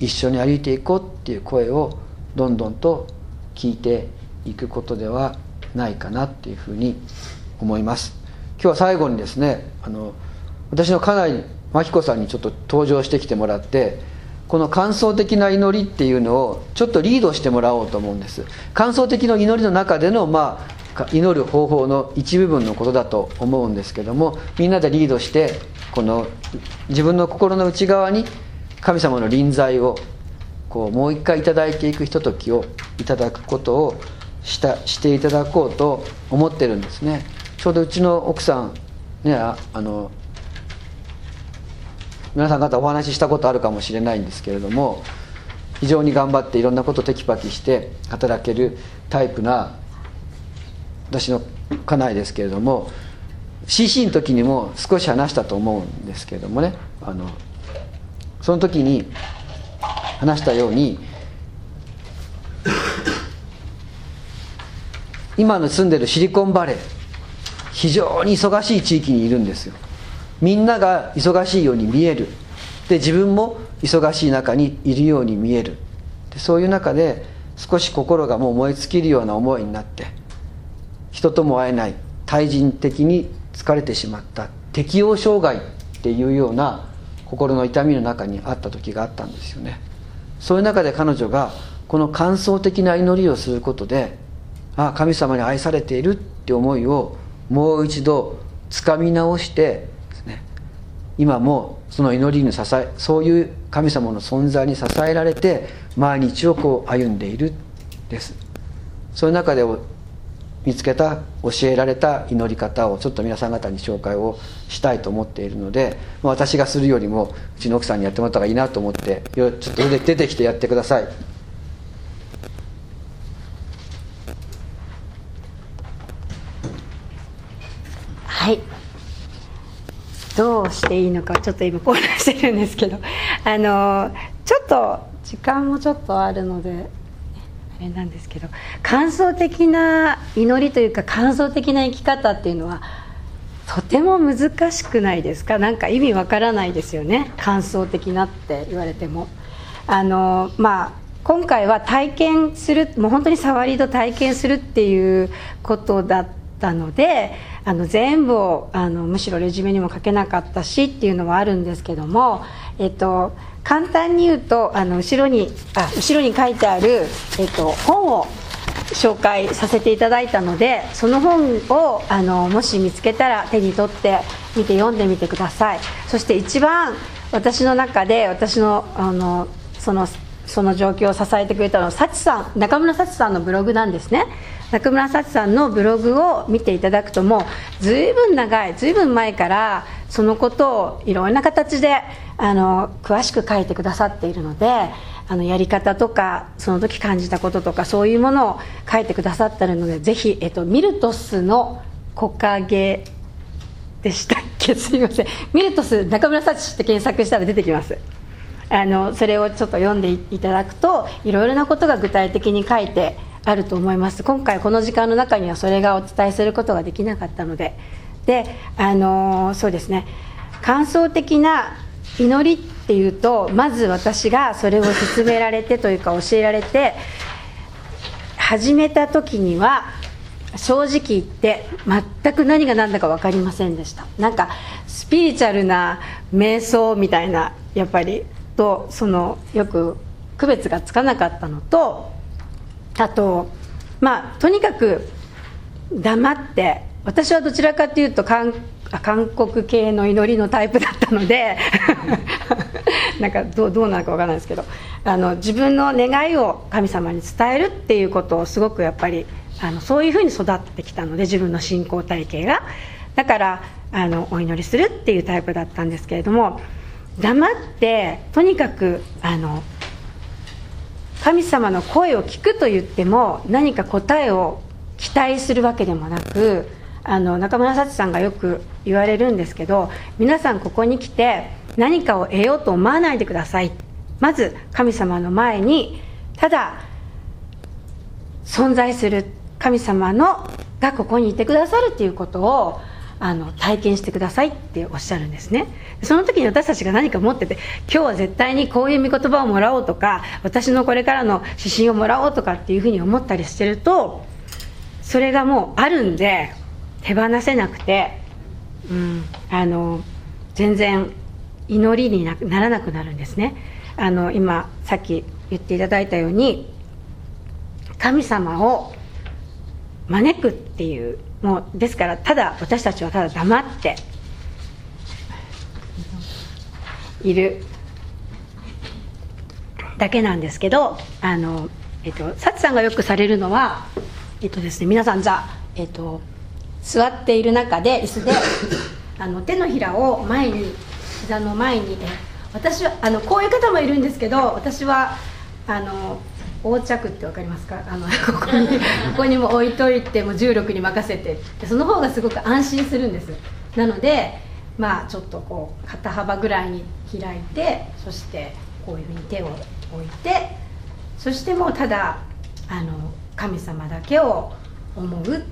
一緒に歩いていこうっていう声をどんどんと聞いていくことではないかなっていうふうに思います。今日は最後にですねあの私の家内真紀子さんにちょっと登場してきてもらってこの感想的な祈りっていうのをちょっとリードしてもらおうと思うんです。感想的な祈りの中でのまあ祈る方法の一部分のことだと思うんですけどもみんなでリードしてこの自分の心の内側に神様の臨在をこうもう一回いただいていくひとときをいただくことをしたしていただこうと思ってるんですね。ちょうどうちの奥さんねあの皆さん方お話ししたことあるかもしれないんですけれども非常に頑張っていろんなことテキパキして働けるタイプな私の家内ですけれども CC の時にも少し話したと思うんですけれどもねあのその時に話したように今の住んでるシリコンバレー非常に忙しい地域にいるんですよ。みんなが忙しいように見える。で自分も忙しい中にいるように見える。でそういう中で少し心がもう燃え尽きるような思いになって人とも会えない対人的に疲れてしまった適応障害っていうような心の痛みの中にあった時があったんですよね。そういう中で彼女がこの感想的な祈りをすることでああ神様に愛されているって思いをもう一度つかみ直してですね今もその祈りに支えそういう神様の存在に支えられて毎日をこう歩んでいるです。そういう中で見つけた教えられた祈り方をちょっと皆さん方に紹介をしたいと思っているので私がするよりもうちの奥さんにやってもらった方がいいなと思ってちょっと出てきてやってください。はい。どうしていいのかちょっと今混乱してるんですけどあのちょっと時間もちょっとあるのでれなんですけど感想的な祈りというか感想的な生き方っていうのはとても難しくないですかなんか意味わからないですよね感想的なって言われてもあのまあ今回は体験するもう本当に触りと体験するっていうことだったのであの全部をあのむしろレジュメにも書けなかったしっていうのはあるんですけども、えっと、簡単に言うとあの後ろにあ後ろに書いてある、えっと、本を紹介させていただいたのでその本をあのもし見つけたら手に取って見て読んでみてください。そして一番私の中で私のあのそのその状況を支えてくれたのは幸さん中村幸さんのブログなんですね。中村幸さんのブログを見ていただくともうずいぶん長いずいぶん前からそのことをいろんな形であの詳しく書いてくださっているのであのやり方とかその時感じたこととかそういうものを書いてくださってるのでぜひ、えっと、ミルトスの木陰でしたっけ？(laughs) すいません。ミルトス中村幸って検索したら出てきます。あのそれをちょっと読んでいただくといろいろなことが具体的に書いてあると思います。今回この時間の中にはそれがお伝えすることができなかったので。であのそうですね。感想的な祈りっていうとまず私がそれを勧められてというか教えられて始めた時には正直言って全く何が何だか分かりませんでした。なんかスピリチュアルな瞑想みたいなやっぱりとそのよく区別がつかなかったのとあとまあとにかく黙って私はどちらかというと韓国系の祈りのタイプだったので (laughs) なんかどうどうなのか分からないですけどあの自分の願いを神様に伝えるっていうことをすごくやっぱりあのそういうふうに育ってきたので自分の信仰体系が。だからあのお祈りするっていうタイプだったんですけれども黙ってとにかくあの神様の声を聞くと言っても何か答えを期待するわけでもなくあの中村幸さんがよく言われるんですけど皆さんここに来て何かを得ようと思わないでください。まず神様の前にただ存在する神様のがここにいてくださるっていうことをあの体験してくださいっておっしゃるんですね。その時に私たちが何か持ってて今日は絶対にこういう御言葉をもらおうとか私のこれからの指針をもらおうとかっていうふうに思ったりしてるとそれがもうあるんで手放せなくて、うん、あの全然祈りにならなくなるんですね。あの今さっき言っていただいたように神様を招くっていうもうですからただ私たちはただ黙っている。だけなんですけどあの、えっと、サチさんがよくされるのは、えっとですね、皆さんじゃあ、えっと、座っている中で椅子で (laughs) あの手のひらを前に膝の前に私はあのこういう方もいるんですけど私はあの横着って分かりますか？あの (laughs) ここにここにも置いといても重力に任せて。その方がすごく安心するんです。なのでまあちょっとこう肩幅ぐらいに開いてそしてこういうふうに手を置いてそしてもうただあの神様だけを思う、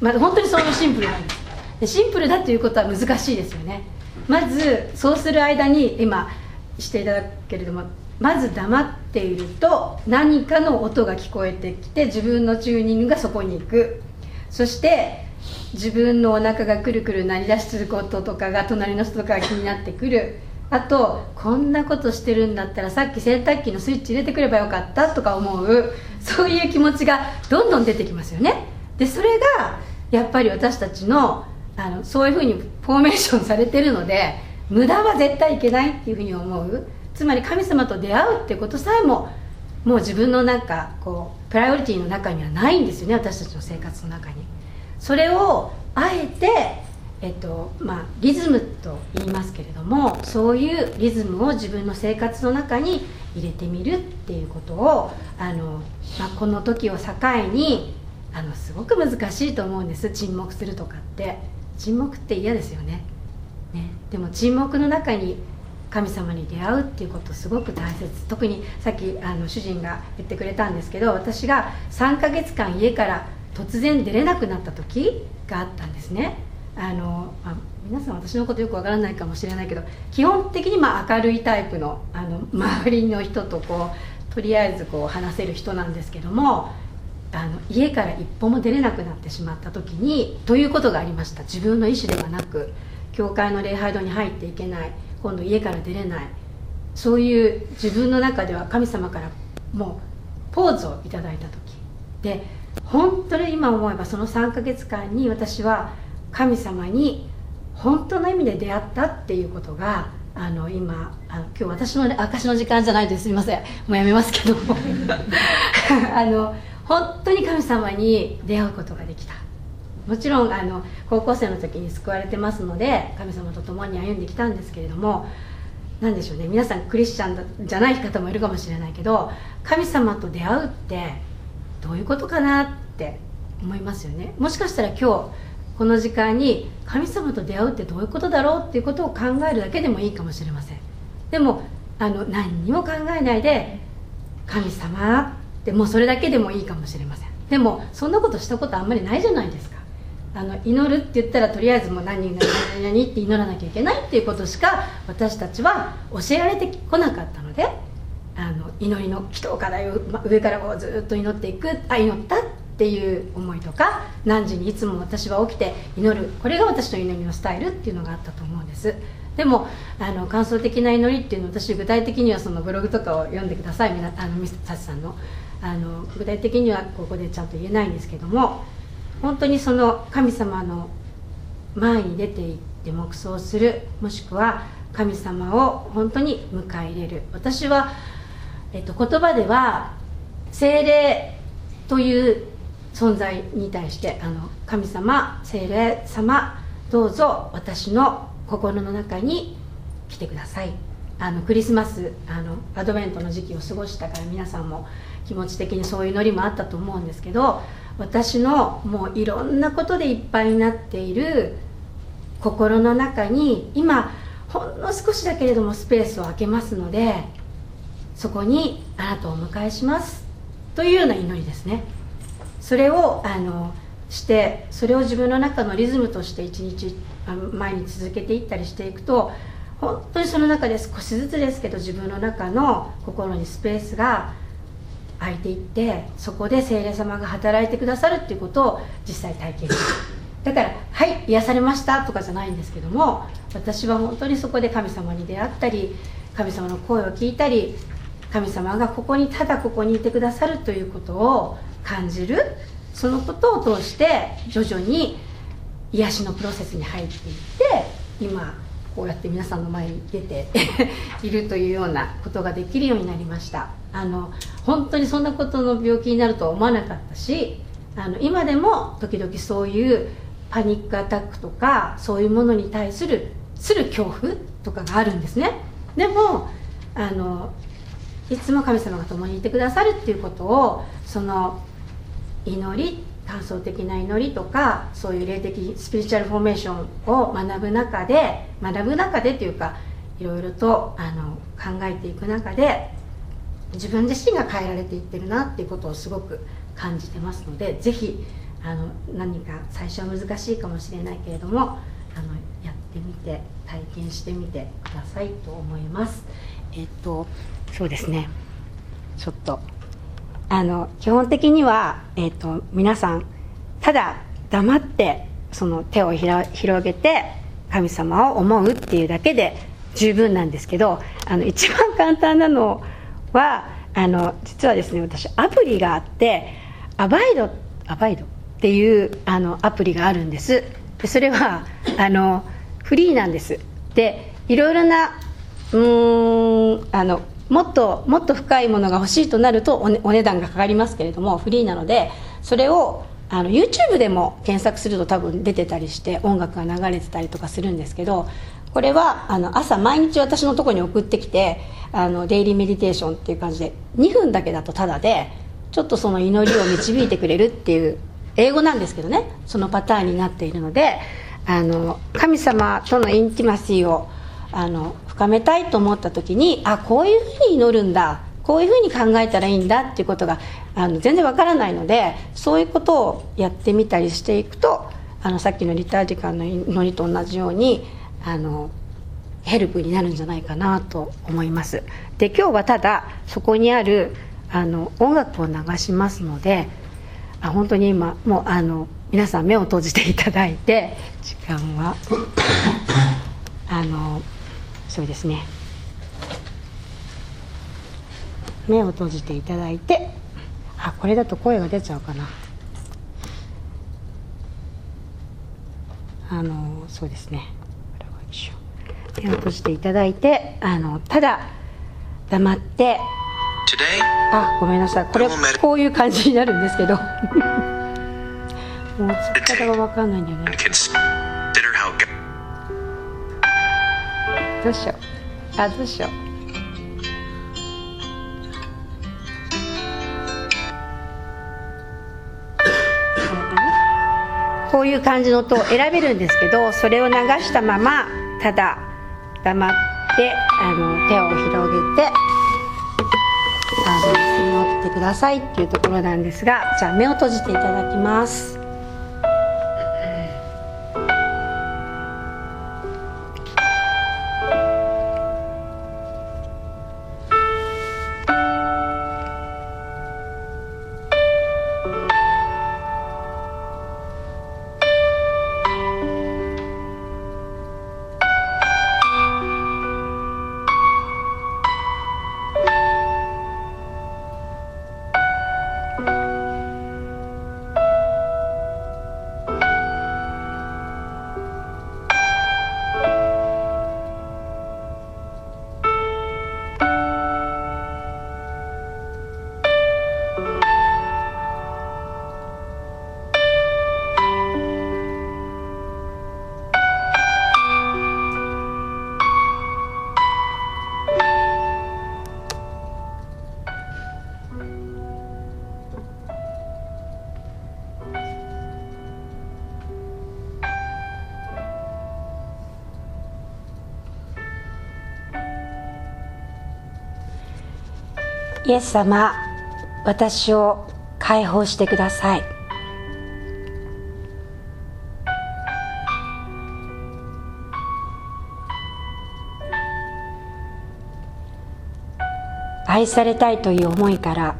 まあ、本当にそういうシンプルなんです。でシンプルだということは難しいですよね。まずそうする間に今していただくけれどもまず黙っていると何かの音が聞こえてきて自分のチューニングがそこに行く。そして自分のお腹がくるくる鳴り出しすることとかが隣の人とかが気になってくる。あとこんなことしてるんだったらさっき洗濯機のスイッチ入れてくればよかったとか思う。そういう気持ちがどんどん出てきますよね。でそれがやっぱり私たちのあのそういうふうにフォーメーションされてるので無駄は絶対いけないっていうふうに思う。つまり神様と出会うってことさえももう自分のなんかこうプライオリティの中にはないんですよね私たちの生活の中に。それをあえて、えっとまあ、リズムと言いますけれどもそういうリズムを自分の生活の中に入れてみるっていうことをあの、まあ、この時を境にあのすごく難しいと思うんです沈黙するとかって。沈黙って嫌ですよね。ね。でも沈黙の中に神様に出会うっていうことすごく大切。特にさっきあの主人が言ってくれたんですけど私が3ヶ月間家から突然出れなくなった時があったんですね。あのあ皆さん私のことよくわからないかもしれないけど基本的にま明るいタイプのあの周りの人とこうとりあえずこう話せる人なんですけどもあの家から一歩も出れなくなってしまった時にということがありました。自分の意思ではなく教会の礼拝堂に入っていけない。今度家から出れない。そういう自分の中では神様からもうポーズをいただいた時。で本当に今思えばその3ヶ月間に私は神様に本当の意味で出会ったっていうことがあの今あの今日私の、ね、証の時間じゃないです。すみません。もうやめますけども。(laughs) あの本当に神様に出会うことができた。もちろんあの高校生の時に救われてますので神様と共に歩んできたんですけれども何でしょうね皆さんクリスチャンじゃない方もいるかもしれないけど神様と出会うってどういうことかなって思いますよね。もしかしたら今日この時間に神様と出会うってどういうことだろうっていうことを考えるだけでもいいかもしれません。でもあの何にも考えないで神様ってもうそれだけでもいいかもしれません。でもそんなことしたことあんまりないじゃないですか。あの祈るって言ったらとりあえずもう何々何々って祈らなきゃいけないっていうことしか私たちは教えられてこなかったのであの祈りの祈祷課題を上からこうずっと祈っていくあ祈ったっていう思いとか何時にいつも私は起きて祈るこれが私の祈りのスタイルっていうのがあったと思うんです。でもあの感想的な祈りっていうのを私具体的にはそのブログとかを読んでくださいあのミスタさんの。あの具体的にはここでちゃんと言えないんですけども本当にその神様の前に出て行って黙想するもしくは神様を本当に迎え入れる。私は、えっと、言葉では精霊という存在に対してあの神様精霊様どうぞ私の心の中に来てください。あのクリスマスあのアドベントの時期を過ごしたから皆さんも気持ち的にそういう祈りもあったと思うんですけど私のもういろんなことでいっぱいになっている心の中に今ほんの少しだけれどもスペースを空けますのでそこにあなたをお迎えします。というような祈りですね。それをあのしてそれを自分の中のリズムとして一日前に続けていったりしていくと本当にその中で少しずつですけど自分の中の心にスペースが空いていってそこで精霊様が働いてくださるっていうことを実際体験する。だから「はい癒されました」とかじゃないんですけども私は本当にそこで神様に出会ったり神様の声を聞いたり神様がここにただここにいてくださるということを感じるそのことを通して徐々に癒しのプロセスに入っていって今こうやって皆さんの前に出て (laughs) いるというようなことができるようになりました。あの本当にそんなことの病気になるとは思わなかったしあの今でも時々そういうパニックアタックとかそういうものに対するする恐怖とかがあるんですね。でもあのいつも神様が共にいてくださるっていうことをその祈り感想的な祈りとかそういう霊的スピリチュアルフォーメーションを学ぶ中で学ぶ中でというかいろいろとあの考えていく中で自分自身が変えられていってるなっていうことをすごく感じてますのでぜひあの何か最初は難しいかもしれないけれどもあのやってみて体験してみてくださいと思います。えっとそうですね。ちょっとあの基本的には、えっと皆さんただ黙ってその手を広げて神様を思うっていうだけで十分なんですけどあの一番簡単なのはあの実はですね私アプリがあってアバイドアバイド？っていうあのアプリがあるんです。でそれはあのフリーなんです。でいろいろなうーんあのもっともっと深いものが欲しいとなるとお,、ね、お値段がかかりますけれどもフリーなのでそれをあの YouTube でも検索すると多分出てたりして音楽が流れてたりとかするんですけどこれはあの朝毎日私のところに送ってきてあのデイリーメディテーションっていう感じで2分だけだとタダでちょっとその祈りを導いてくれるっていう英語なんですけどねそのパターンになっているのであの神様とのインティマシーをあの深めたいと思った時にあこういうふうに祈るんだ。こういうふうに考えたらいいんだっていうことがあの全然わからないのでそういうことをやってみたりしていくとあのさっきのリター時間の祈りと同じようにあのヘルプになるんじゃないかなと思います。で今日はただそこにあるあの音楽を流しますのであ本当に今もうあの皆さん目を閉じていただいて時間はあのそうですね。目を閉じていただいてあこれだと声が出ちゃうかな。あのそうですね。目を閉じていただいてあのただ黙ってあごめんなさい。これこういう感じになるんですけど。(laughs) もう使い方が分かんないんだよねどうしようあどうしようこういう感じの音を選べるんですけどそれを流したままただ黙ってあの手を広げてあの祈ってくださいっていうところなんですがじゃあ目を閉じていただきます。イエス様私を解放してください。愛されたいという思いから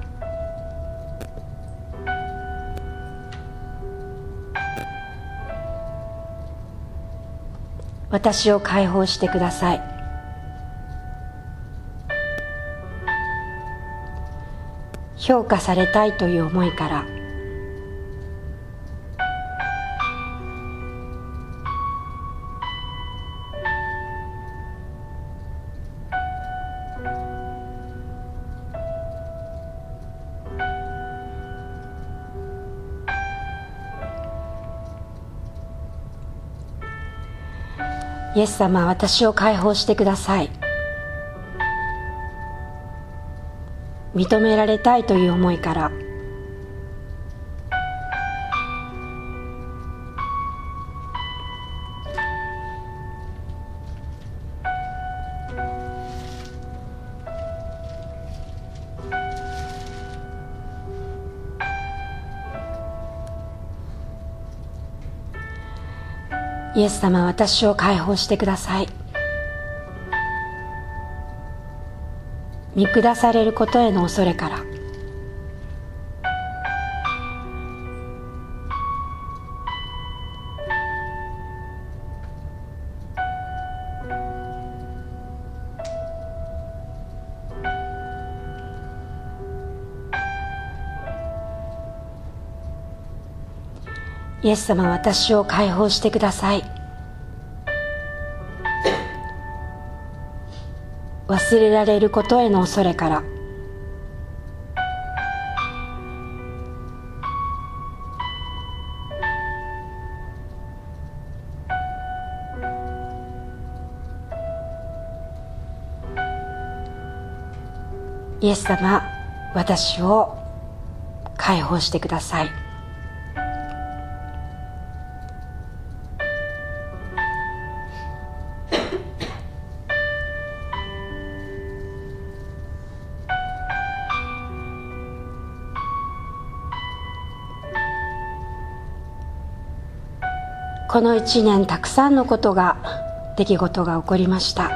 私を解放してください。評価されたいという思いから。イエス様私を解放してください。認められたいという思いから。イエス様私を解放してください。見下されることへの恐れから。イエス様私を解放してください。忘れられることへの恐れから。イエス様私を解放してください。この一年たくさんのことが出来事が起こりました。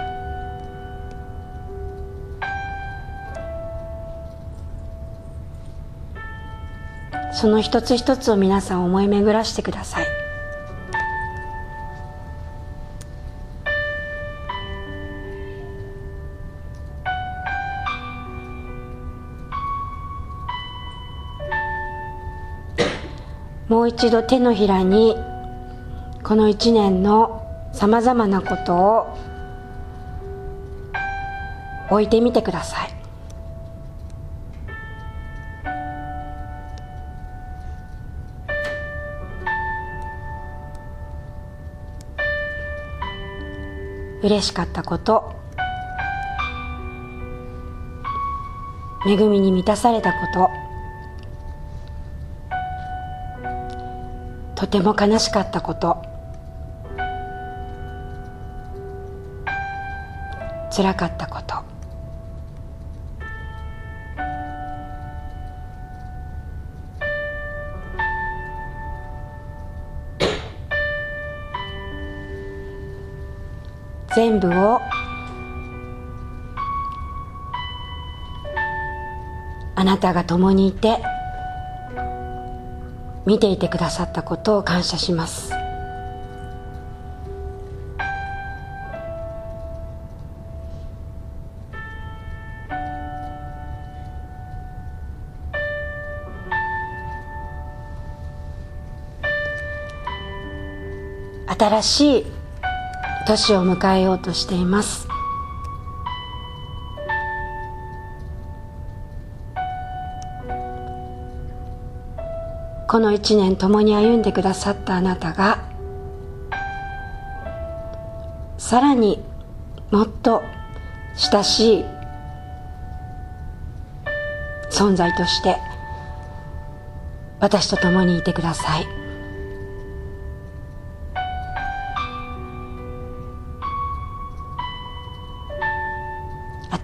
その一つ一つを皆さん思い巡らしてください。もう一度手のひらにこの一年のさまざまなことを置いてみてください。嬉しかったこと。恵みに満たされたこと。とても悲しかったこと。辛かったこと。全部を。あなたが共にいて。見ていてくださったことを感謝します。新しい年を迎えようとしています。この一年共に歩んでくださったあなたがさらにもっと親しい存在として私と共にいてください。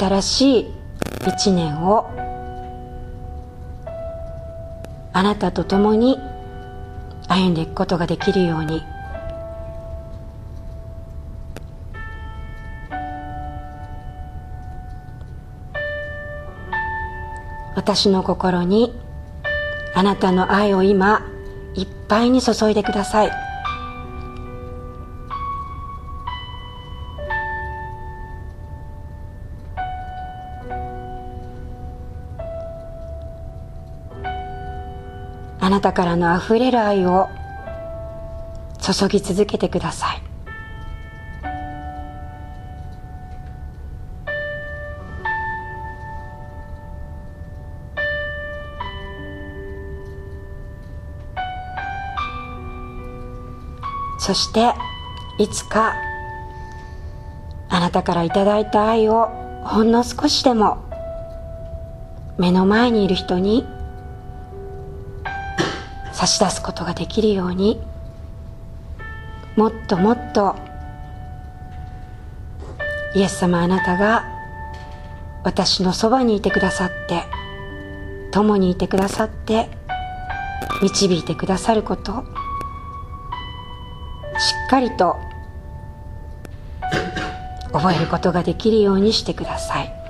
新しい一年をあなたと共に歩んでいくことができるように。私の心にあなたの愛を今いっぱいに注いでください。なたからのあふれる愛を注ぎ続けてください。そしていつかあなたからいただいた愛をほんの少しでも目の前にいる人に差し出すことができるように。もっともっとイエス様あなたが私のそばにいてくださって共にいてくださって導いてくださること。しっかりと覚えることができるようにしてください。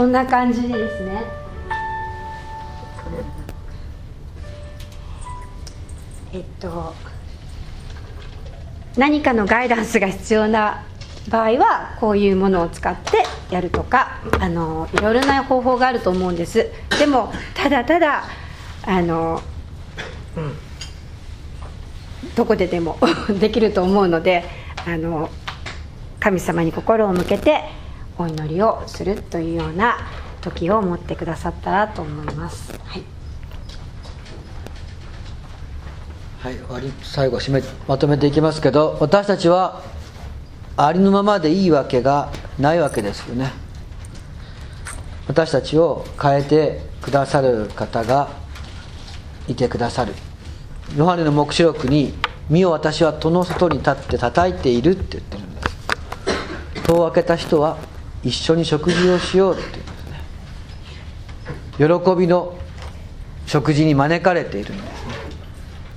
こんな感じでですね。えっと何かのガイダンスが必要な場合はこういうものを使ってやるとかあのいろいろな方法があると思うんです。でもただただあの、うん、どこででも (laughs) できると思うのであの神様に心を向けてお祈りをするというような時を持ってくださったらと思います。はい。はい、終わり最後締めまとめていきますけど私たちはありのままでいいわけがないわけですよね。私たちを変えてくださる方がいてくださる。ヨハネの黙示録に「身を私は戸の外に立って叩いている」って言ってるんです。戸を開けた人は一緒に食事をしようって言うんですね喜びの食事に招かれているんですね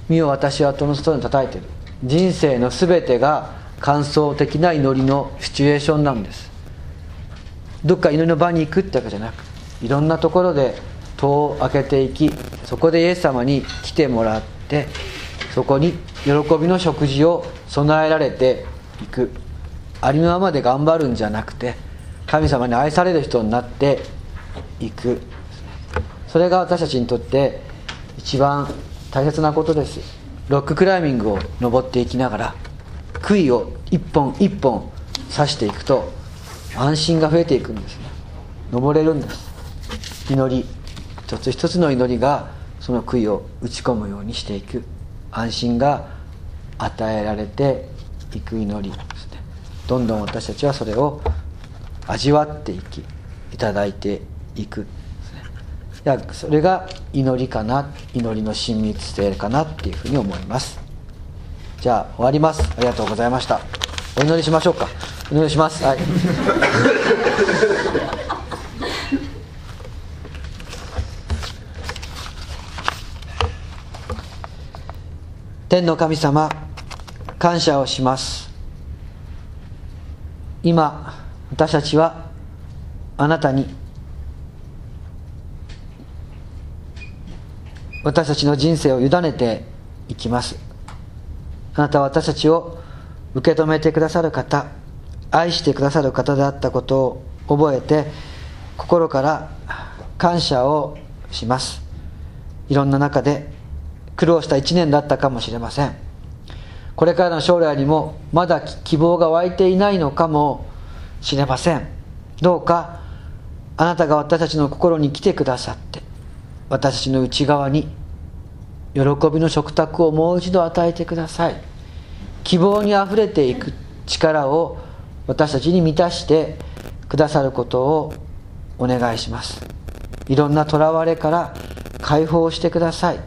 身を私は戸の外に叩いてる人生の全てが感想的な祈りのシチュエーションなんですどっか祈りの場に行くってわけじゃなくいろんなところで戸を開けていきそこでイエス様に来てもらってそこに喜びの食事を備えられていくありのままで頑張るんじゃなくて神様に愛される人になっていく。それが私たちにとって一番大切なことです。ロッククライミングを登っていきながら杭を一本一本刺していくと安心が増えていくんですね。登れるんです。祈り一つ一つの祈りがその杭を打ち込むようにしていく。安心が与えられていく祈りですね。どんどん私たちはそれを味わっていきいただいていくいやそれが祈りかな祈りの親密性かなっていうふうに思います。じゃあ終わります。ありがとうございました。お祈りしましょうか。お祈りします。はい。(laughs) 天の神様感謝をします。今私たちはあなたに私たちの人生を委ねていきます。あなたは私たちを受け止めてくださる方愛してくださる方であったことを覚えて心から感謝をします。いろんな中で苦労した一年だったかもしれません。これからの将来にもまだ希望が湧いていないのかもしれません。どうかあなたが私たちの心に来てくださって私たちの内側に喜びの食卓をもう一度与えてください。希望にあふれていく力を私たちに満たしてくださることをお願いします。いろんなとらわれから解放してください。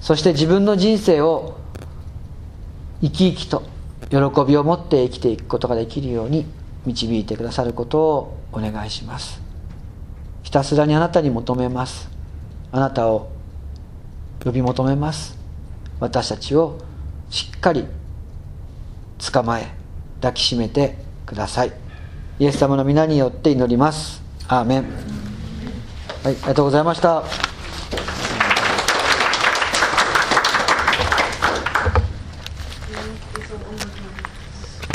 そして自分の人生を生き生きと喜びを持って生きていくことができるように導いてくださることをお願いします。ひたすらにあなたに求めます。あなたを呼び求めます。私たちをしっかり捕まえ抱きしめてください。イエス様の皆によって祈ります。アーメン。はいありがとうございました。